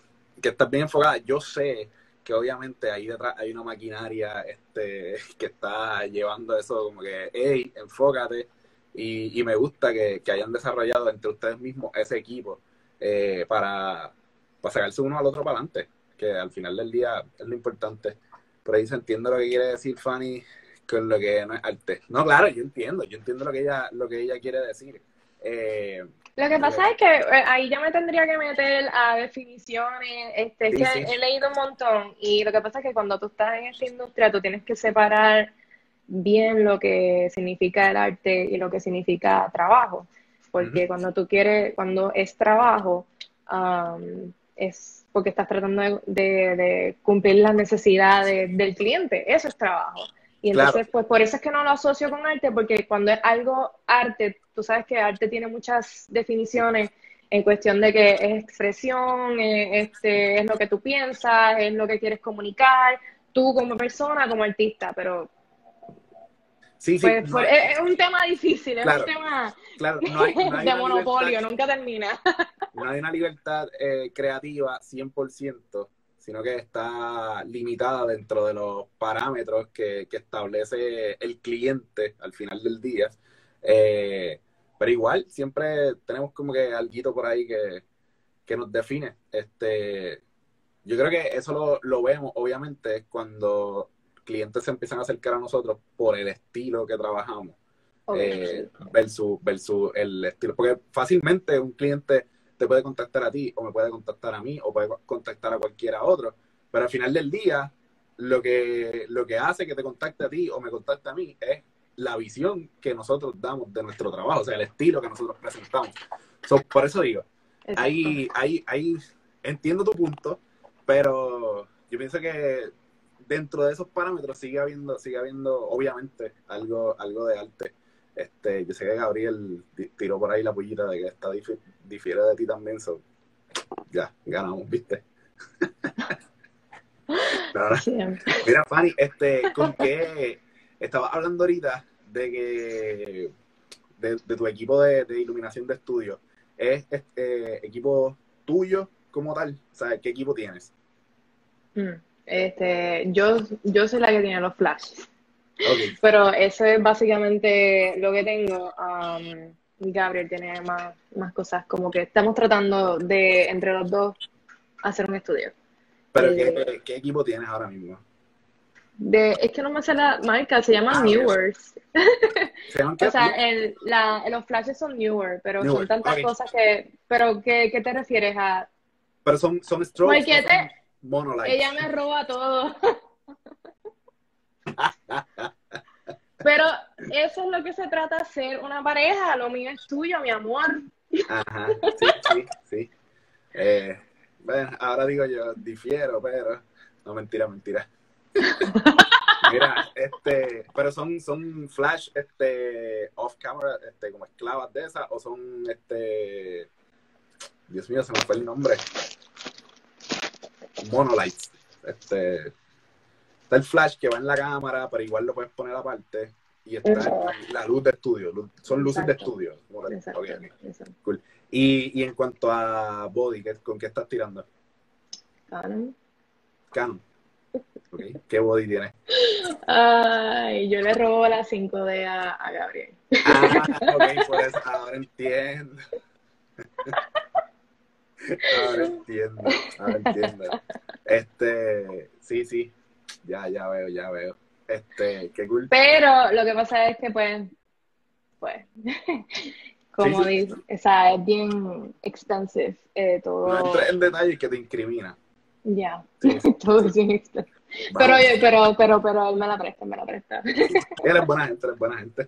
que estás bien enfocada. Yo sé que obviamente ahí detrás hay una maquinaria este, que está llevando eso como que, hey, enfócate. Y, me gusta que, hayan desarrollado entre ustedes mismos ese equipo eh, para, para sacarse uno al otro para adelante, que al final del día es lo importante. Por ahí se entiende lo que quiere decir Fanny con lo que no es arte. No, claro, yo entiendo, yo entiendo lo que ella, lo que ella quiere decir. Eh, lo que pasa es que eh, ahí ya me tendría que meter a definiciones, este, que he leído un montón y lo que pasa es que cuando tú estás en esta industria tú tienes que separar bien lo que significa el arte y lo que significa trabajo, porque cuando tú quieres, cuando es trabajo, es porque estás tratando de cumplir las necesidades del cliente, eso es trabajo. Y entonces, pues por eso es que no lo asocio con arte, porque cuando es algo arte, tú sabes que arte tiene muchas definiciones en cuestión de que es expresión, es, este, es lo que tú piensas, es lo que quieres comunicar, tú como persona, como artista, pero... Sí, sí, pues, pues, es, un tema difícil, es un tema de monopolio, nunca termina. no hay una libertad eh, creativa 100%, sino que está limitada dentro de los parámetros que, establece el cliente al final del día. Eh, pero igual, siempre tenemos como que algo por ahí que, nos define. Este, yo creo que eso lo, vemos, obviamente, cuando clientes se empiezan a acercar a nosotros por el estilo que trabajamos. Eh, versus, versus el estilo. Porque fácilmente un cliente te puede contactar a ti o me puede contactar a mí o puede contactar a cualquiera otro. Pero al final del día, lo que, lo que hace que te contacte a ti o me contacte a mí es la visión que nosotros damos de nuestro trabajo, o sea, el estilo que nosotros presentamos. por eso digo, ahí, ahí, ahí entiendo tu punto, pero yo pienso que dentro de esos parámetros sigue habiendo, sigue habiendo obviamente algo, algo de arte. Este, yo sé que Gabriel tiró por ahí la pullita de que esta difiere de ti también, so, ya, ganamos, ¿viste? mira, Fanny, este, ¿con qué estabas hablando ahorita de que de, tu equipo de, iluminación de estudio? ¿Es este equipo tuyo como tal? O sea, ¿qué equipo tienes? Mm, este, yo, yo soy la que tiene los flashes. Pero eso es básicamente lo que tengo. Um, Gabriel tiene más, más cosas, como que estamos tratando de, entre los dos, hacer un estudio. ¿Pero eh, ¿qué, equipo tienes ahora mismo? De, es que no me sé la marca, se llama ah, Newers. o sea, el, la, los flashes son Newer, pero son tantas cosas que... ¿Pero qué, qué, te refieres a...? Pero son, son strokes, Ella me roba todo. Pero eso es lo que se trata, ser una pareja. Lo mío es tuyo, mi amor. Ajá, sí, sí, sí. Eh, bueno, ahora digo yo, difiero, pero no, mentira, mentira. Mira, este, pero son, son flash, este, off camera, este, como esclavas de esas, o son, este, Dios mío, se me fue el nombre. Monolights. Este, está el flash que va en la cámara, pero igual lo puedes poner aparte. Y está la luz de estudio, son luces de estudio. Exacto, exacto. Cool. Y, y en cuanto a body, ¿qué- ¿con qué estás tirando? Canon. Canon. Okay. ¿Qué body tienes? Ay, yo le robo la 5D a, a Gabriel. Ah, ok, pues ahora entiendo. Ahora entiendo, ahora entiendo. Este, sí, sí, ya, ya veo, ya veo. Este, qué cool. Pero lo que pasa es que, pues, pues, como Sí, sí. dice, o sea, es bien expensive eh, todo. No entres en detalles que te incrimina. Ya, Sí, sí. todo es bien. Pero, oye, pero, pero, pero él me la presta, me la presta. Eres buena gente, eres buena gente.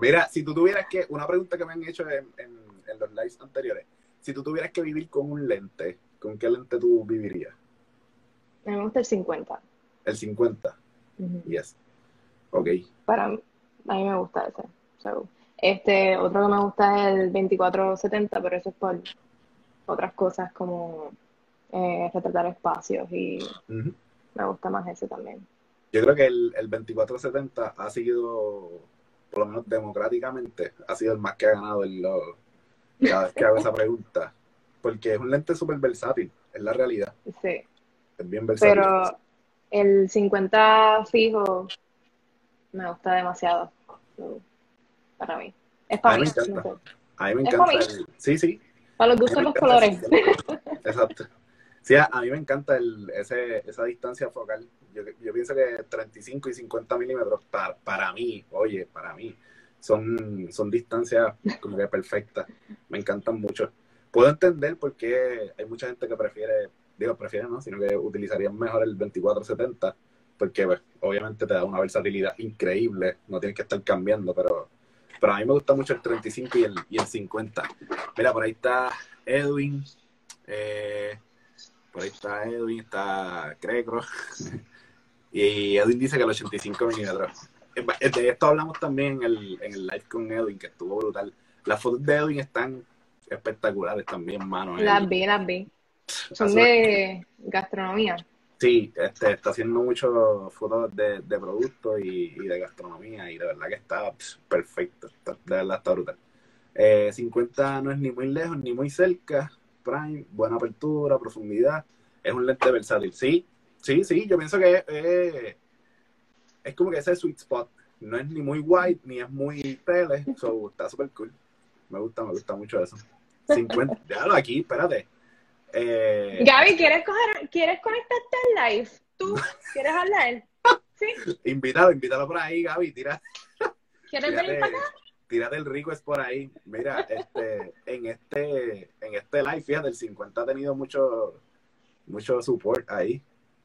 Mira, si tú tuvieras que, una pregunta que me han hecho en, en, en los lives anteriores, si tú tuvieras que vivir con un lente, ¿con qué lente tú vivirías? A mí me gusta el 50. El 50, Ujú. yes. Ok. Para mí, a mí me gusta ese. So, este, otro que me gusta es el 2470, pero eso es por otras cosas como eh, retratar espacios y me gusta más ese también. Yo creo que el, el 2470 ha sido, por lo menos democráticamente, ha sido el más que ha ganado en cada vez que hago esa pregunta. Porque es un lente súper versátil, es la realidad. Sí. Es bien versátil. Pero el 50 fijo me gusta demasiado. Para mí. Es A para mí mí. me encanta. a mí me encanta. el- sí, sí. Para los A gustos los colores. Exacto. Sí, a, a mí me encanta el, ese, esa distancia focal. Yo, yo pienso que 35 y 50 milímetros, para, para mí, oye, para mí, son, son distancias como que perfectas. Me encantan mucho. Puedo entender por qué hay mucha gente que prefiere, digo, prefiere no, sino que utilizarían mejor el 2470, porque pues, obviamente te da una versatilidad increíble, no tienes que estar cambiando, pero, pero a mí me gusta mucho el 35 y el, y el 50. Mira, por ahí está Edwin, eh, por ahí está Edwin, está Crecro. y Edwin dice que el 85 milímetros. Eh, De esto hablamos también en el, en el live con Edwin, que estuvo brutal. Las fotos de Edwin están espectaculares también, mano. Él- Las vi, las vi. Son de gastronomía. Sí, este, está haciendo muchas fotos de, de productos y, y de gastronomía y de verdad que está perfecto, está- de verdad está brutal. Eh, 50 no es ni muy lejos ni muy cerca, prime, buena apertura, profundidad, es un lente versátil. Sí, sí, sí, yo pienso que eh, es como que ese sweet spot, no es ni muy white ni es muy tele, so, está súper cool. Me gusta, me gusta mucho eso. 50, déjalo aquí, espérate. Eh, Gaby, ¿quieres, coger, ¿quieres conectarte al live? ¿Tú quieres hablar? ¿Sí? Invítalo, invítalo por ahí, Gaby. Tira, ¿Quieres venir tírate, para acá? tírate el rico es por ahí. Mira, este, en este, en este live, fíjate, el 50 ha tenido mucho, mucho support ahí.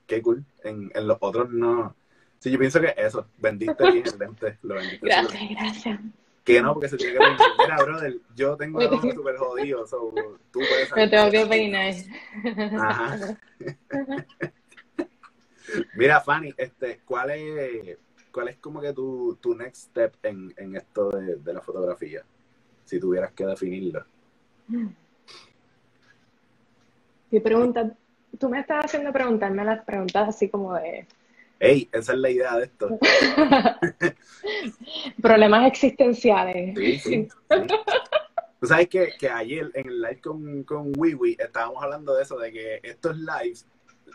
Qué cool. En, en los otros no. Sí, yo pienso que eso, vendiste bien el lente. Lo vendiste Gracias, gracias. Que no, porque se tiene que vender. Mira, brother, yo tengo el ojo súper jodido, so, tú puedes Me tengo que peinar. Ajá. Mira, Fanny, este, ¿cuál es, cuál es como que tu, tu next step en, en esto de, de la fotografía? Si tuvieras que definirlo. ¿Qué pregunta? Tú me estás haciendo preguntarme las preguntas así como de Ey, esa es la idea de esto. problemas existenciales. Sí, sí. sí. Tú sabes que, que ayer en el live con, con Wiwi estábamos hablando de eso, de que estos lives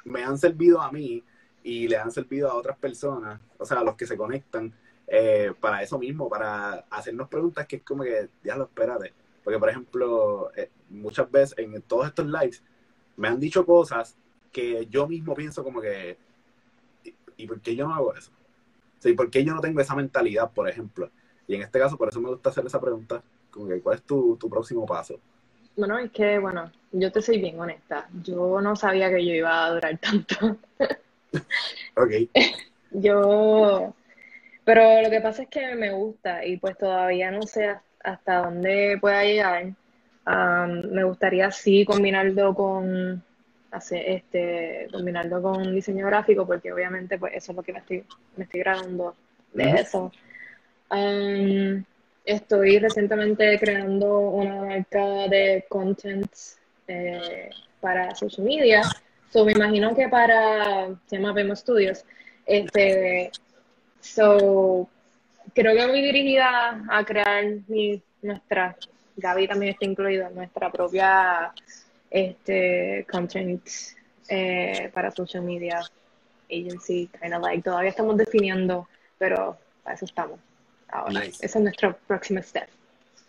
me han servido a mí y le han servido a otras personas, o sea, a los que se conectan, eh, para eso mismo, para hacernos preguntas que es como que, ya lo espérate. Porque, por ejemplo, eh, muchas veces en todos estos lives me han dicho cosas que yo mismo pienso como que, ¿y, por qué yo no hago eso? O sea, ¿y por qué yo no tengo esa mentalidad, por ejemplo? Y en este caso, por eso me gusta hacer esa pregunta, como que, ¿cuál es tu, tu próximo paso? Bueno, es que, bueno, yo te soy bien honesta. Yo no sabía que yo iba a durar tanto. Ok, Yo, pero lo que pasa es que me gusta y pues todavía no sé hasta dónde pueda llegar, Um, me gustaría sí combinarlo con hacer este combinarlo con diseño gráfico porque obviamente pues eso es lo que me estoy me estoy graduando de eso. Um, estoy recientemente creando una marca de content eh, para social media. So me imagino que para se llama Vemo Studios. Este so creo que voy dirigida a crear mi, nuestra Gaby también está incluida nuestra propia este content eh, para social media agency, kind of like, todavía estamos definiendo, pero para eso estamos ahora. Ese es nuestro próximo step.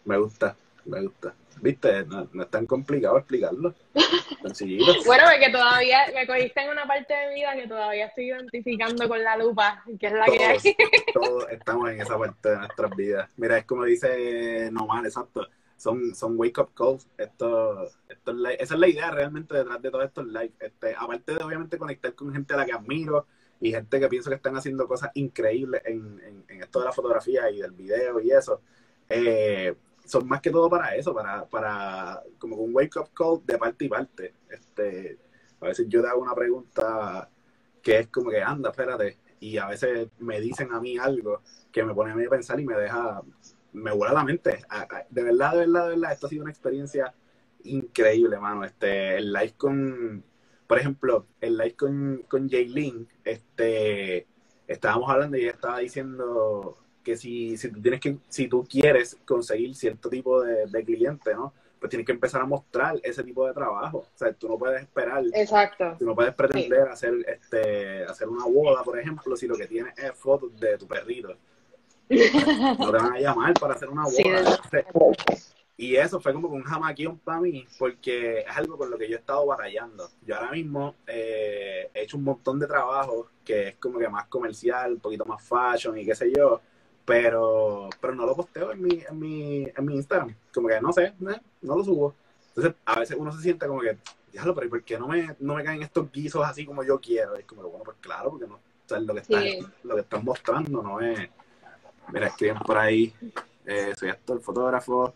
Me gusta, me gusta. Viste, no, es tan complicado explicarlo. bueno, porque todavía me cogiste en una parte de mi vida que todavía estoy identificando con la lupa, que es la que hay. todos estamos en esa parte de nuestras vidas. Mira, es como dice Normal, exacto son, son wake up calls. Esto, esto esa es la idea realmente detrás de todos estos live. Este, aparte de obviamente conectar con gente a la que admiro y gente que pienso que están haciendo cosas increíbles en, en, esto de la fotografía y del video y eso, eh, son más que todo para eso, para, para como un wake up call de parte y parte. Este, a veces yo te hago una pregunta que es como que anda, espérate, y a veces me dicen a mí algo que me pone a mí a pensar y me deja me vuela la mente. De verdad, de verdad, de verdad, esto ha sido una experiencia increíble, mano. Este, el live con, por ejemplo, el live con, con Jaylin, este, estábamos hablando y ella estaba diciendo que si, si tú tienes que, si tú quieres conseguir cierto tipo de, de cliente, ¿no? Pues tienes que empezar a mostrar ese tipo de trabajo. O sea, tú no puedes esperar. Exacto. Tú no puedes pretender hacer, este, hacer una boda, por ejemplo, si lo que tienes es fotos de tu perrito no te van a llamar para hacer una boda. y eso fue como un jamaquión para mí, porque es algo con lo que yo he estado batallando. Yo ahora mismo eh, he hecho un montón de trabajo que es como que más comercial, un poquito más fashion y qué sé yo, pero, pero no lo posteo en mi, en mi, en mi Instagram. Como que no sé, no, lo subo. Entonces, a veces uno se siente como que, déjalo, pero ¿por qué no me, no me caen estos guisos así como yo quiero? Y es como, bueno, pues claro, porque no, lo que, estás, lo que estás mostrando no es Mira, escriben por ahí, eh, soy actor, fotógrafo,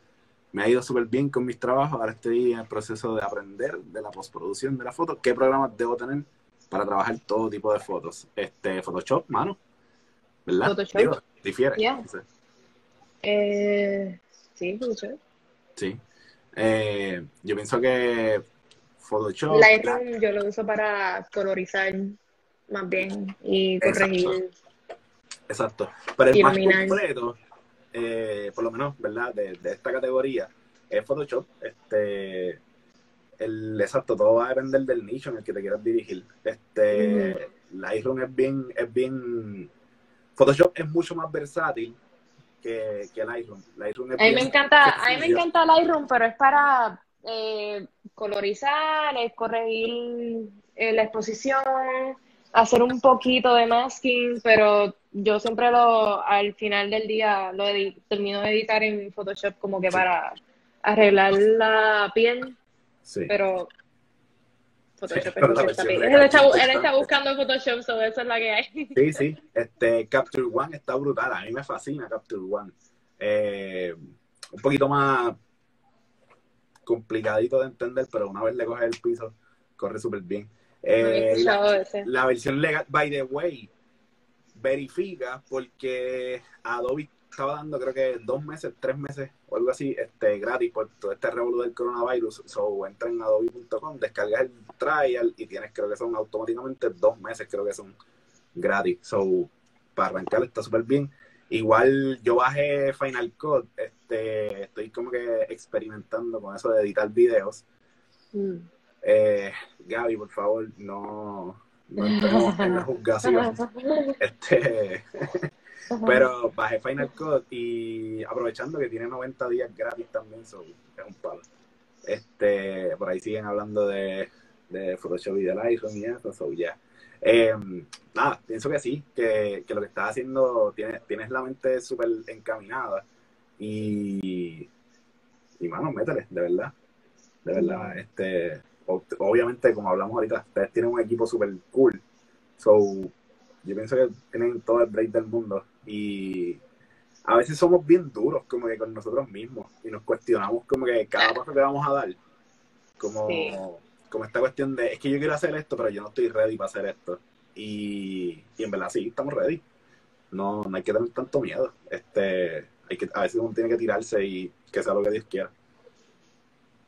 me ha ido súper bien con mis trabajos, ahora estoy en el proceso de aprender de la postproducción de la foto, qué programas debo tener para trabajar todo tipo de fotos. Este, Photoshop, mano, ¿verdad? Photoshop. difiere. Eh, sí, Photoshop. Sí. Eh, yo pienso que Photoshop... Lightroom yo lo uso para colorizar más bien y corregir... Exacto. Pero el más completo, eh, por lo menos, ¿verdad? De, esta categoría, es Photoshop. Este, el exacto, todo va a depender del nicho en el que te quieras dirigir. Este, Lightroom es bien, es bien, Photoshop es mucho más versátil que, que Lightroom. Lightroom a mí me encanta, a mí me encanta Lightroom, pero es para eh, colorizar, es corregir eh, la exposición, hacer un poquito de masking, pero yo siempre lo, al final del día, lo termino de editar en Photoshop como que para arreglar la piel. Sí. Pero Photoshop es Él, está, buscando Photoshop, so eso es la que hay. Sí, sí. Este, Capture One está brutal. A mí me fascina Capture One. Eh, un poquito más complicadito de entender, pero una vez le coges el piso, corre súper bien. Eh, la, versión legal, by the way, verifica porque Adobe estaba dando creo que dos meses, tres meses o algo así, este gratis por todo este revuelo del coronavirus. So entra en adobe.com, descargas el trial y tienes creo que son automáticamente dos meses, creo que son gratis. So para arrancar está súper bien. Igual yo bajé Final Cut, este, estoy como que experimentando con eso de editar videos. Mm. Eh, Gaby, por favor, no, no entremos en la juzgación. Este, pero bajé Final Cut y aprovechando que tiene 90 días gratis también, so, es un palo. Este, por ahí siguen hablando de, de Photoshop y del iPhone y eso, so ya. Em, nada, pienso que sí, que, que lo que estás haciendo, tienes, tienes la mente súper encaminada y, y mano, métele, de verdad, de verdad, este, obviamente, como hablamos ahorita, ustedes tienen un equipo súper cool. So, yo pienso que tienen todo el break del mundo. Y a veces somos bien duros como que con nosotros mismos y nos cuestionamos como que cada paso que vamos a dar. Como, Sí. como esta cuestión de, es que yo quiero hacer esto, pero yo no estoy ready para hacer esto. Y, y en verdad sí, estamos ready. No, no hay que tener tanto miedo. Este, hay que, a veces uno tiene que tirarse y que sea lo que Dios quiera.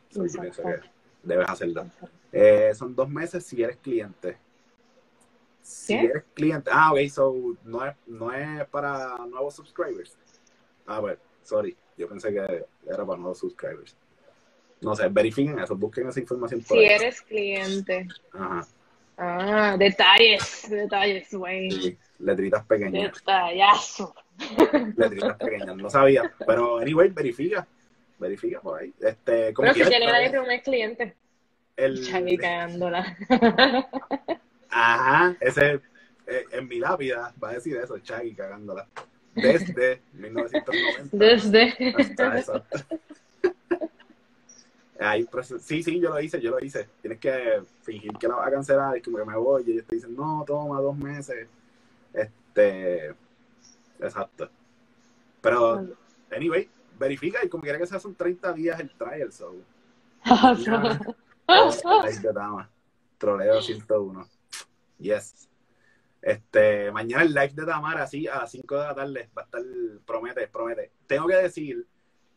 So, yo pienso que debes hacerlo. Eh, son dos meses si eres cliente. Si ¿Qué? eres cliente. Ah, ok, so no es, no es para nuevos subscribers. Ah, bueno, sorry. Yo pensé que era para nuevos subscribers. No sé, verifiquen eso, busquen esa información por Si ahí. eres cliente. Ajá. Ah, detalles, detalles, güey. Sí, letritas pequeñas. Detallazo. letritas pequeñas. No sabía. Pero, anyway, verifica. Verifica por ahí. Este, como Pero si tiene la primer cliente. el, Chavi cagándola. Ajá, ese eh, en mi lápida va a decir eso, Chaggy cagándola. Desde 1990. Desde. hasta eso. Un proceso- Sí, sí, yo lo hice, yo lo hice. Tienes que fingir que la vas a cancelar y como que me voy y ellos te dicen, no, toma dos meses. Este, exacto. Pero, anyway, verifica y como quiera que sea, son 30 días el trial, so. Dama. Troleo 101. Yes. Este, mañana el live de Tamara, así a las 5 de la tarde, va a estar, promete, promete. Tengo que decir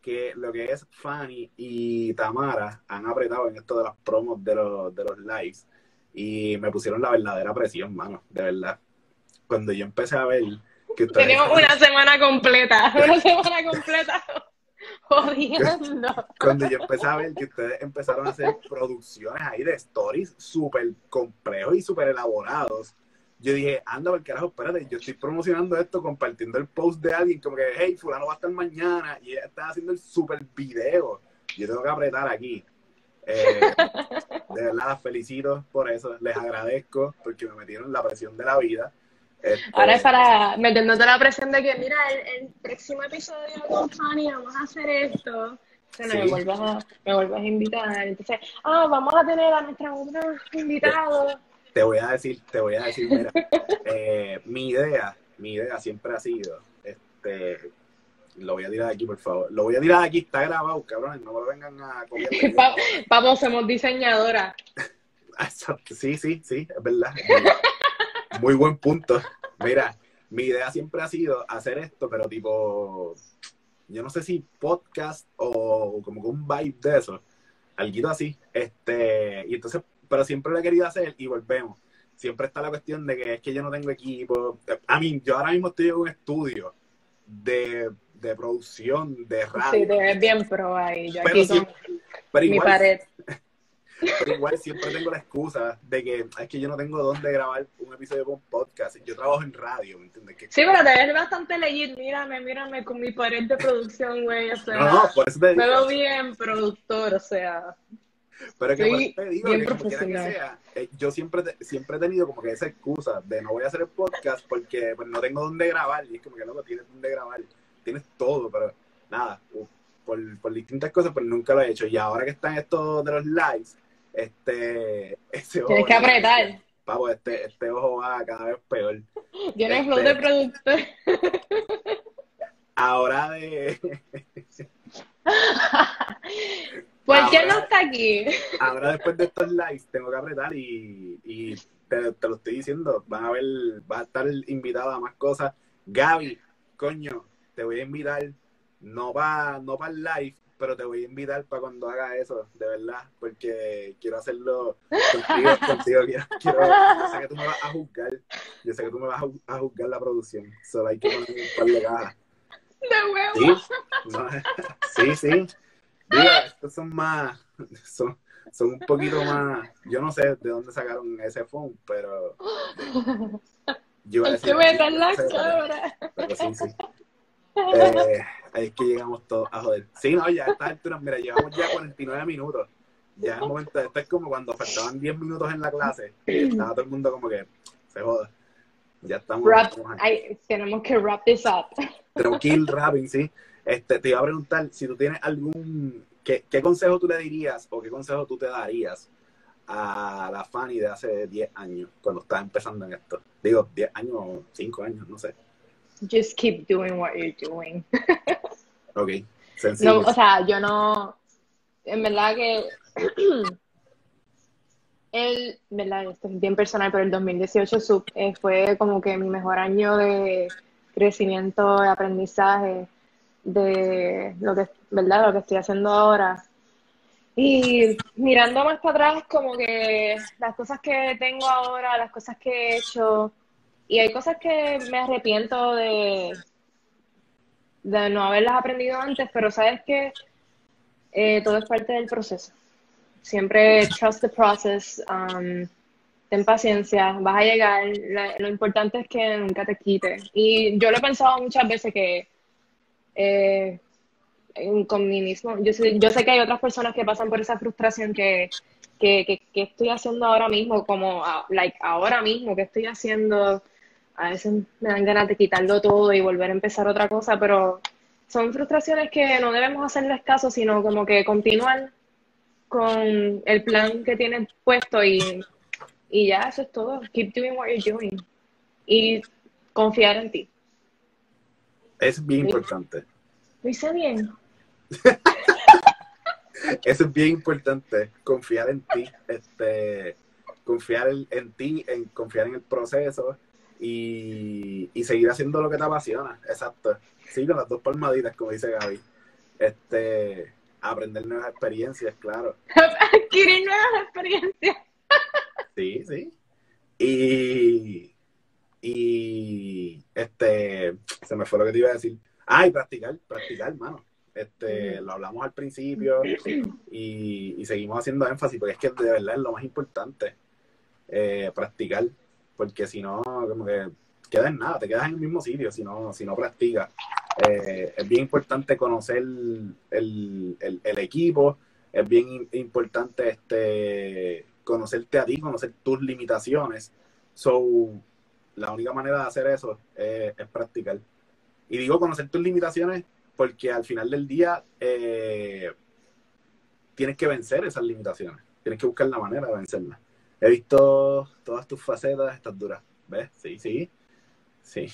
que lo que es Fanny y Tamara han apretado en esto de las promos de los, de los lives y me pusieron la verdadera presión, mano, de verdad. Cuando yo empecé a ver que ustedes... Tenemos una semana completa. Una semana completa. Jodiendo. cuando yo empecé a ver que ustedes empezaron a hacer producciones ahí de stories súper complejos y súper elaborados, yo dije, anda, por carajo, espérate, yo estoy promocionando esto, compartiendo el post de alguien, como que, hey, fulano va a estar mañana, y ella está haciendo el super video. Yo tengo que apretar aquí. Eh, de verdad, las felicito por eso, les agradezco, porque me metieron la presión de la vida. Este, Ahora es para metiéndote la presión de que, mira, el, el próximo episodio con Fanny vamos a hacer esto. O sea, no, Sí. me, vuelvas a, me vuelvas a invitar. Entonces, ah, vamos a tener a nuestra otra invitado. te voy a decir, te voy a decir, mira, eh, mi idea, mi idea siempre ha sido, este, lo voy a tirar aquí, por favor, lo voy a tirar aquí, está grabado, cabrones, no me lo vengan a copiar. Vamos, somos diseñadoras. Sí, sí, sí, es verdad. Muy buen punto. Mira, mi idea siempre ha sido hacer esto, pero tipo, yo no sé si podcast o como que un vibe de eso, algo así. Este, y entonces, pero siempre lo he querido hacer y volvemos. Siempre está la cuestión de que es que yo no tengo equipo. A mí, yo ahora mismo estoy en un estudio de, de producción, de radio. Sí, te ves bien pro ahí. Yo Pero aquí con pero mi igual, pared. Pero igual siempre tengo la excusa de que es que yo no tengo dónde grabar un episodio con podcast. Yo trabajo en radio, ¿me entiendes? Que- Sí, pero te ves bastante legit. Mírame, mírame con mi pared de producción, güey. O sea, no, no, por eso te me digo. veo bien productor, o sea. Pero que por eso te digo bien que como quiera que sea, eh, yo siempre, te- siempre he tenido como que esa excusa de no voy a hacer el podcast porque pues, no tengo dónde grabar. Y es como que no tienes dónde grabar. Tienes todo, pero nada, por, por distintas cosas, pues nunca lo he hecho. Y ahora que están estos de los lives, este, ese ojo, Tienes que apretar. Papo, este, este ojo va cada vez peor. Tiene Este- flow de productor. Ahora de, ¿Por qué no está aquí? ahora después de estos lives tengo que apretar y, y te, te lo estoy diciendo, van a ver, va a estar invitado a más cosas. Gaby, coño, te voy a invitar, no para no pa el live, pero te voy a invitar para cuando haga eso, de verdad, porque quiero hacerlo contigo, contigo quiero, quiero- yo sé que tú me vas a juzgar, yo sé que tú me vas a, ju- a juzgar la producción, solo hay que poner un par de cajas. De huevo. Sí, no, sí, sí. Diga, estos son más, son, son un poquito más, yo no sé de dónde sacaron ese phone, pero yo iba a Hay decir, que meter la cabra. pero sí, sí. Eh, ahí es que llegamos todos a joder. Sí, no, ya a estas alturas, mira, llevamos ya 49 minutos. Ya es el momento, esto es como cuando faltaban 10 minutos en la clase y estaba todo el mundo como que se joda. Ya estamos, Wrap- estamos tenemos que wrap this up. Tenemos que ir rapping, sí. Este, te iba a preguntar si tú tienes algún. ¿qué, ¿Qué consejo tú le dirías o qué consejo tú te darías a la Fanny de hace 10 años, cuando estaba empezando en esto? Digo, 10 años o 5 años, no sé. Just keep doing what you're doing. ok, sencillo. No, o sea, yo no, en verdad que, el, verdad, esto es bien personal, pero el 2018 eh, fue como que mi mejor año de crecimiento, de aprendizaje, de lo que, ¿verdad? Lo que estoy haciendo ahora. Y mirando más para atrás, como que las cosas que tengo ahora, las cosas que he hecho, y hay cosas que me arrepiento de, de no haberlas aprendido antes, pero sabes que eh, todo es parte del proceso. Siempre trust the process, um, ten paciencia, vas a llegar. lo importante es que nunca te quite. Y yo lo he pensado muchas veces que eh, con mí mismo, yo sé, yo sé que hay otras personas que pasan por esa frustración que, que, que, estoy haciendo ahora mismo, como like ahora mismo, que estoy haciendo a veces me dan ganas de quitarlo todo y volver a empezar otra cosa, pero son frustraciones que no debemos hacerles caso, sino como que continuar con el plan que tienes puesto y, y ya, eso es todo. Keep doing what you're doing. Y confiar en ti. Es bien importante. Lo hice bien. Eso es bien importante, confiar en ti, este, confiar en ti, en confiar en el proceso y, seguir haciendo lo que te apasiona. Exacto. Sí, con las dos palmaditas, como dice Gaby. Este, aprender nuevas experiencias, claro. Adquirir nuevas experiencias. sí, sí. Y, y este, se me fue lo que te iba a decir. Ah, y practicar, practicar, mano. Este, lo hablamos al principio y, y, seguimos haciendo énfasis porque es que de verdad es lo más importante, eh, practicar porque si no, como que quedas en nada, te quedas en el mismo sitio si no, si no practicas. Eh, es bien importante conocer el, equipo, es bien importante este, conocerte a ti, conocer tus limitaciones. So, la única manera de hacer eso es, practicar. Y digo conocer tus limitaciones porque al final del día eh, tienes que vencer esas limitaciones, tienes que buscar la manera de vencerlas. He visto todas tus facetas, estás duras. ¿Ves? Sí, sí. Sí.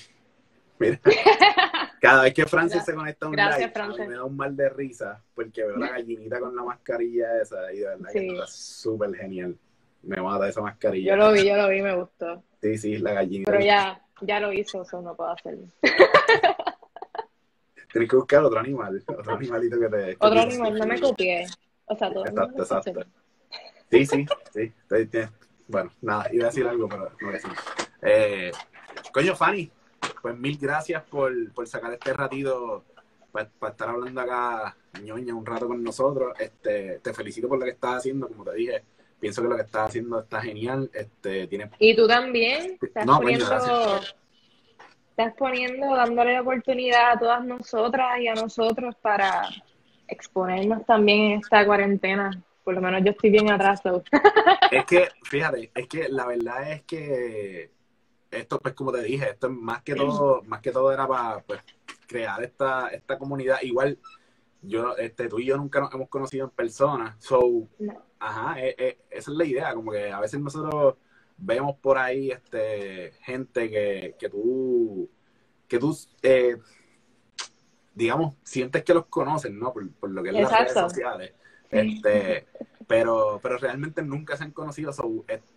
Mira. Cada vez que Francis se conecta a un live, me da un mal de risa porque veo la gallinita con la mascarilla esa y de verdad que está súper genial. Me mata esa mascarilla. Yo lo vi, yo lo vi, me gustó. Sí, sí, la gallinita. Pero ya, ya lo hizo, eso no puedo hacerlo. Tienes que buscar otro animal, otro animalito que te... otro animal, no me copié. O sea, todo Exacto, exacto. Sí, sí, sí. Bueno, nada, iba a decir algo, pero no voy a decir. Eh, coño, Fanny, pues mil gracias por, por sacar este ratito para, estar hablando acá, ñoña, un rato con nosotros. Este, te felicito por lo que estás haciendo, como te dije. Pienso que lo que estás haciendo está genial. Este, tiene... Y tú también. Estás no, poniendo, estás poniendo, dándole la oportunidad a todas nosotras y a nosotros para exponernos también en esta cuarentena por lo menos yo estoy bien atrás. Es que, fíjate, es que la verdad es que esto, pues como te dije, esto es más que todo, más que todo era para pues, crear esta, esta comunidad. Igual, yo, este, tú y yo nunca nos hemos conocido en persona. So, ajá, e, e, esa es la idea, como que a veces nosotros vemos por ahí este gente que, que tú, que tú eh, digamos, sientes que los conocen, ¿no? Por, por lo que es las redes sociales. Este, pero, pero realmente nunca se han conocido,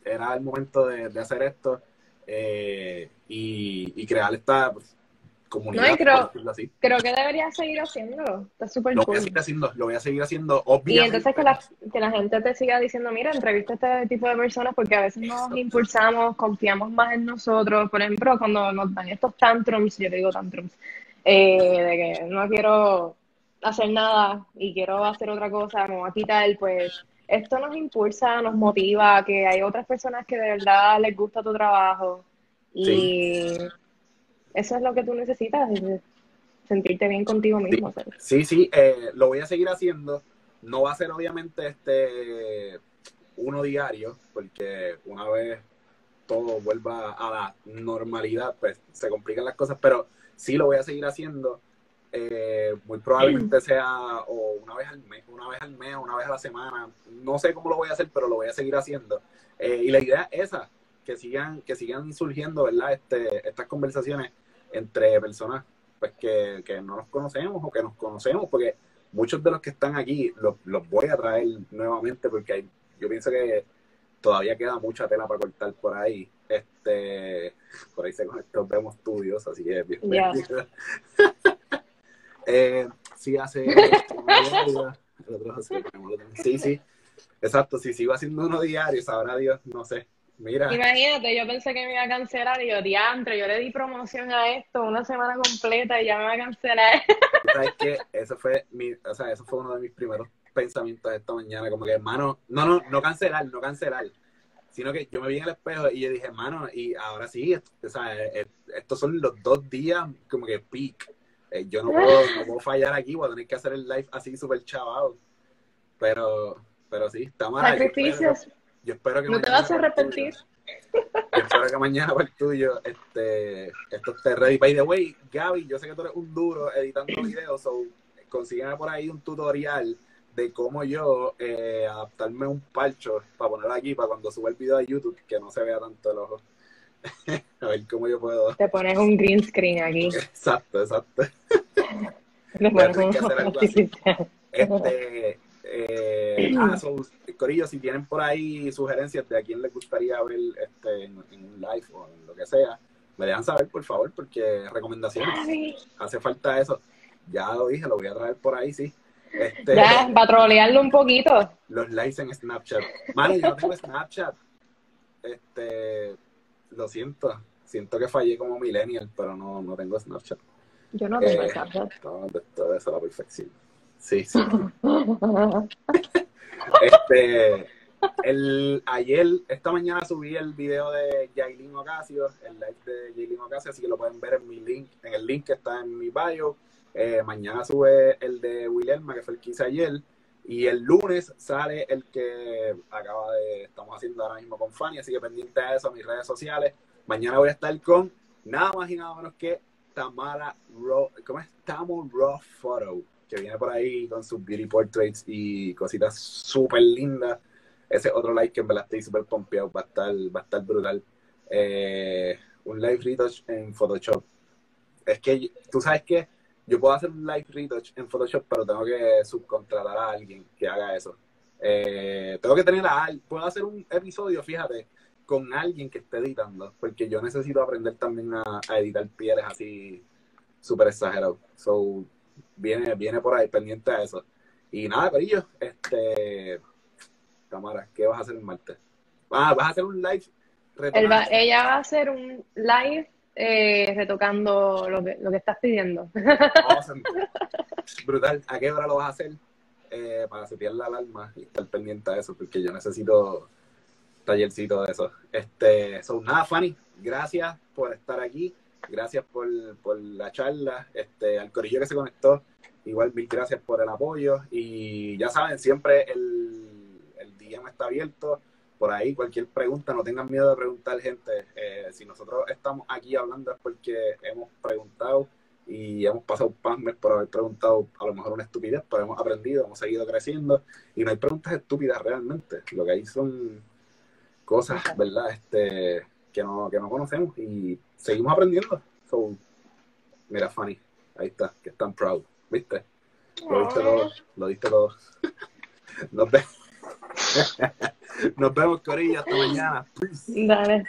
era el momento de, hacer esto eh, y, crear esta pues, comunidad. No, creo, creo que debería seguir haciéndolo, está súper lo Voy a seguir haciendo, lo voy a seguir haciendo, obviamente. Y entonces que la, que la gente te siga diciendo, mira, entrevista a este tipo de personas porque a veces nos impulsamos, confiamos más en nosotros. Por ejemplo, cuando nos dan estos tantrums, yo digo tantrums, eh, de que no quiero hacer nada y quiero hacer otra cosa, me voy a quitar, pues esto nos impulsa, nos motiva, que hay otras personas que de verdad les gusta tu trabajo y eso es lo que tú necesitas, sentirte bien contigo mismo. Sí, sí, eh, lo voy a seguir haciendo. No va a ser obviamente este uno diario, porque una vez todo vuelva a la normalidad, pues se complican las cosas, pero sí lo voy a seguir haciendo eh, muy probablemente sea o una vez al mes, una vez al mes, una vez a la semana. No sé cómo lo voy a hacer, pero lo voy a seguir haciendo. Eh, y la idea es esa, que sigan, que sigan surgiendo, ¿verdad? Este, estas conversaciones entre personas pues que, que no nos conocemos o que nos conocemos, porque muchos de los que están aquí los, los voy a traer nuevamente porque hay, yo pienso que todavía queda mucha tela para cortar por ahí. Este, por ahí se conectó Vemos Studios, así que bienvenido. eh, sí, hace. sí, sí. Exacto, si sigo haciendo uno diario, sabrá Dios, no sé. Mira. Imagínate, yo pensé que me iba a cancelar y yo, diantre, yo le di promoción a esto una semana completa y ya me va a cancelar. ¿Sabes qué? Eso fue, mi, o sea, eso fue uno de mis primeros pensamientos esta mañana, como que, hermano, no, no, no cancelar, no cancelar, sino que yo me vi en el espejo y yo dije, hermano, y ahora sí, o sea, eh, eh, estos son los dos días como que peak. Eh, yo no puedo, no puedo fallar aquí, voy a tener que hacer el live así súper chavado. Pero, pero sí, está mal. Sacrificios. Yo espero que no te vas a arrepentir. Yo espero que mañana para el tuyo este, esto esté ready. By the way, Gaby, yo sé que tú eres un duro editando videos, so consígueme por ahí un tutorial de cómo yo eh, adaptarme un parcho para poner aquí para cuando suba el video a YouTube que no se vea tanto el ojo. a ver cómo yo puedo. Te pones un green screen aquí. Exacto, exacto. Le pones un este, eh, ah, Corillo, si tienen por ahí sugerencias de a quién les gustaría ver este, en, un live o en lo que sea, me dejan saber, por favor, porque recomendaciones. Hace falta eso. Ya lo dije, lo voy a traer por ahí, sí. Este, ya, para trolearlo un poquito. Los likes en Snapchat. Mano, yo no tengo Snapchat. Este, lo siento. Siento que fallé como millennial, pero no, no tengo Snapchat. Yo no tengo eh, Snapchat. Todo, todo eso a la perfección. Sí, sí. este, el, ayer, esta mañana subí el video de Jailin Ocasio, el live de Jailin Ocasio, así que lo pueden ver en mi link, en el link que está en mi bio. Eh, mañana sube el de Wilhelma, que fue el que hice ayer. Y el lunes sale el que acaba de, estamos haciendo ahora mismo con Fanny, así que pendiente a eso, a mis redes sociales. Mañana voy a estar con nada más y nada menos que Tamara Raw, ¿cómo es? Tamo Raw Photo, que viene por ahí con sus beauty portraits y cositas súper lindas. Ese otro like que en verdad estoy súper pompeado, va a estar, va a estar brutal. Eh, un live retouch en Photoshop. Es que tú sabes que yo puedo hacer un live retouch en Photoshop, pero tengo que subcontratar a alguien que haga eso. Eh, tengo que tener a alguien, puedo hacer un episodio, fíjate, con alguien que esté editando, porque yo necesito aprender también a, editar pieles así súper exagerados. So, viene, viene por ahí pendiente a eso. Y nada, Corillo, este, cámara, ¿qué vas a hacer el martes? Ah, vas a hacer un live. ella va a hacer un live eh, retocando lo que, lo que estás pidiendo. Brutal. ¿A qué hora lo vas a hacer? Eh, para setear la alarma y estar pendiente de eso, porque yo necesito tallercito de eso. Este, son nada, Fanny, gracias por estar aquí, gracias por, por la charla, este, al corillo que se conectó, igual mil gracias por el apoyo y ya saben, siempre el, el me está abierto por ahí cualquier pregunta, no tengan miedo de preguntar, gente. Eh, si nosotros estamos aquí hablando es porque hemos preguntado y hemos pasado mes por haber preguntado a lo mejor una estupidez, pero hemos aprendido, hemos seguido creciendo y no hay preguntas estúpidas realmente. Lo que hay son cosas, ¿verdad? Este, que no, que no conocemos y seguimos aprendiendo. So, mira, Fanny, ahí está, que están proud, ¿viste? Lo viste todo, lo viste todo. Nos vemos. Nos vemos, Corilla. Hasta mañana. Dale.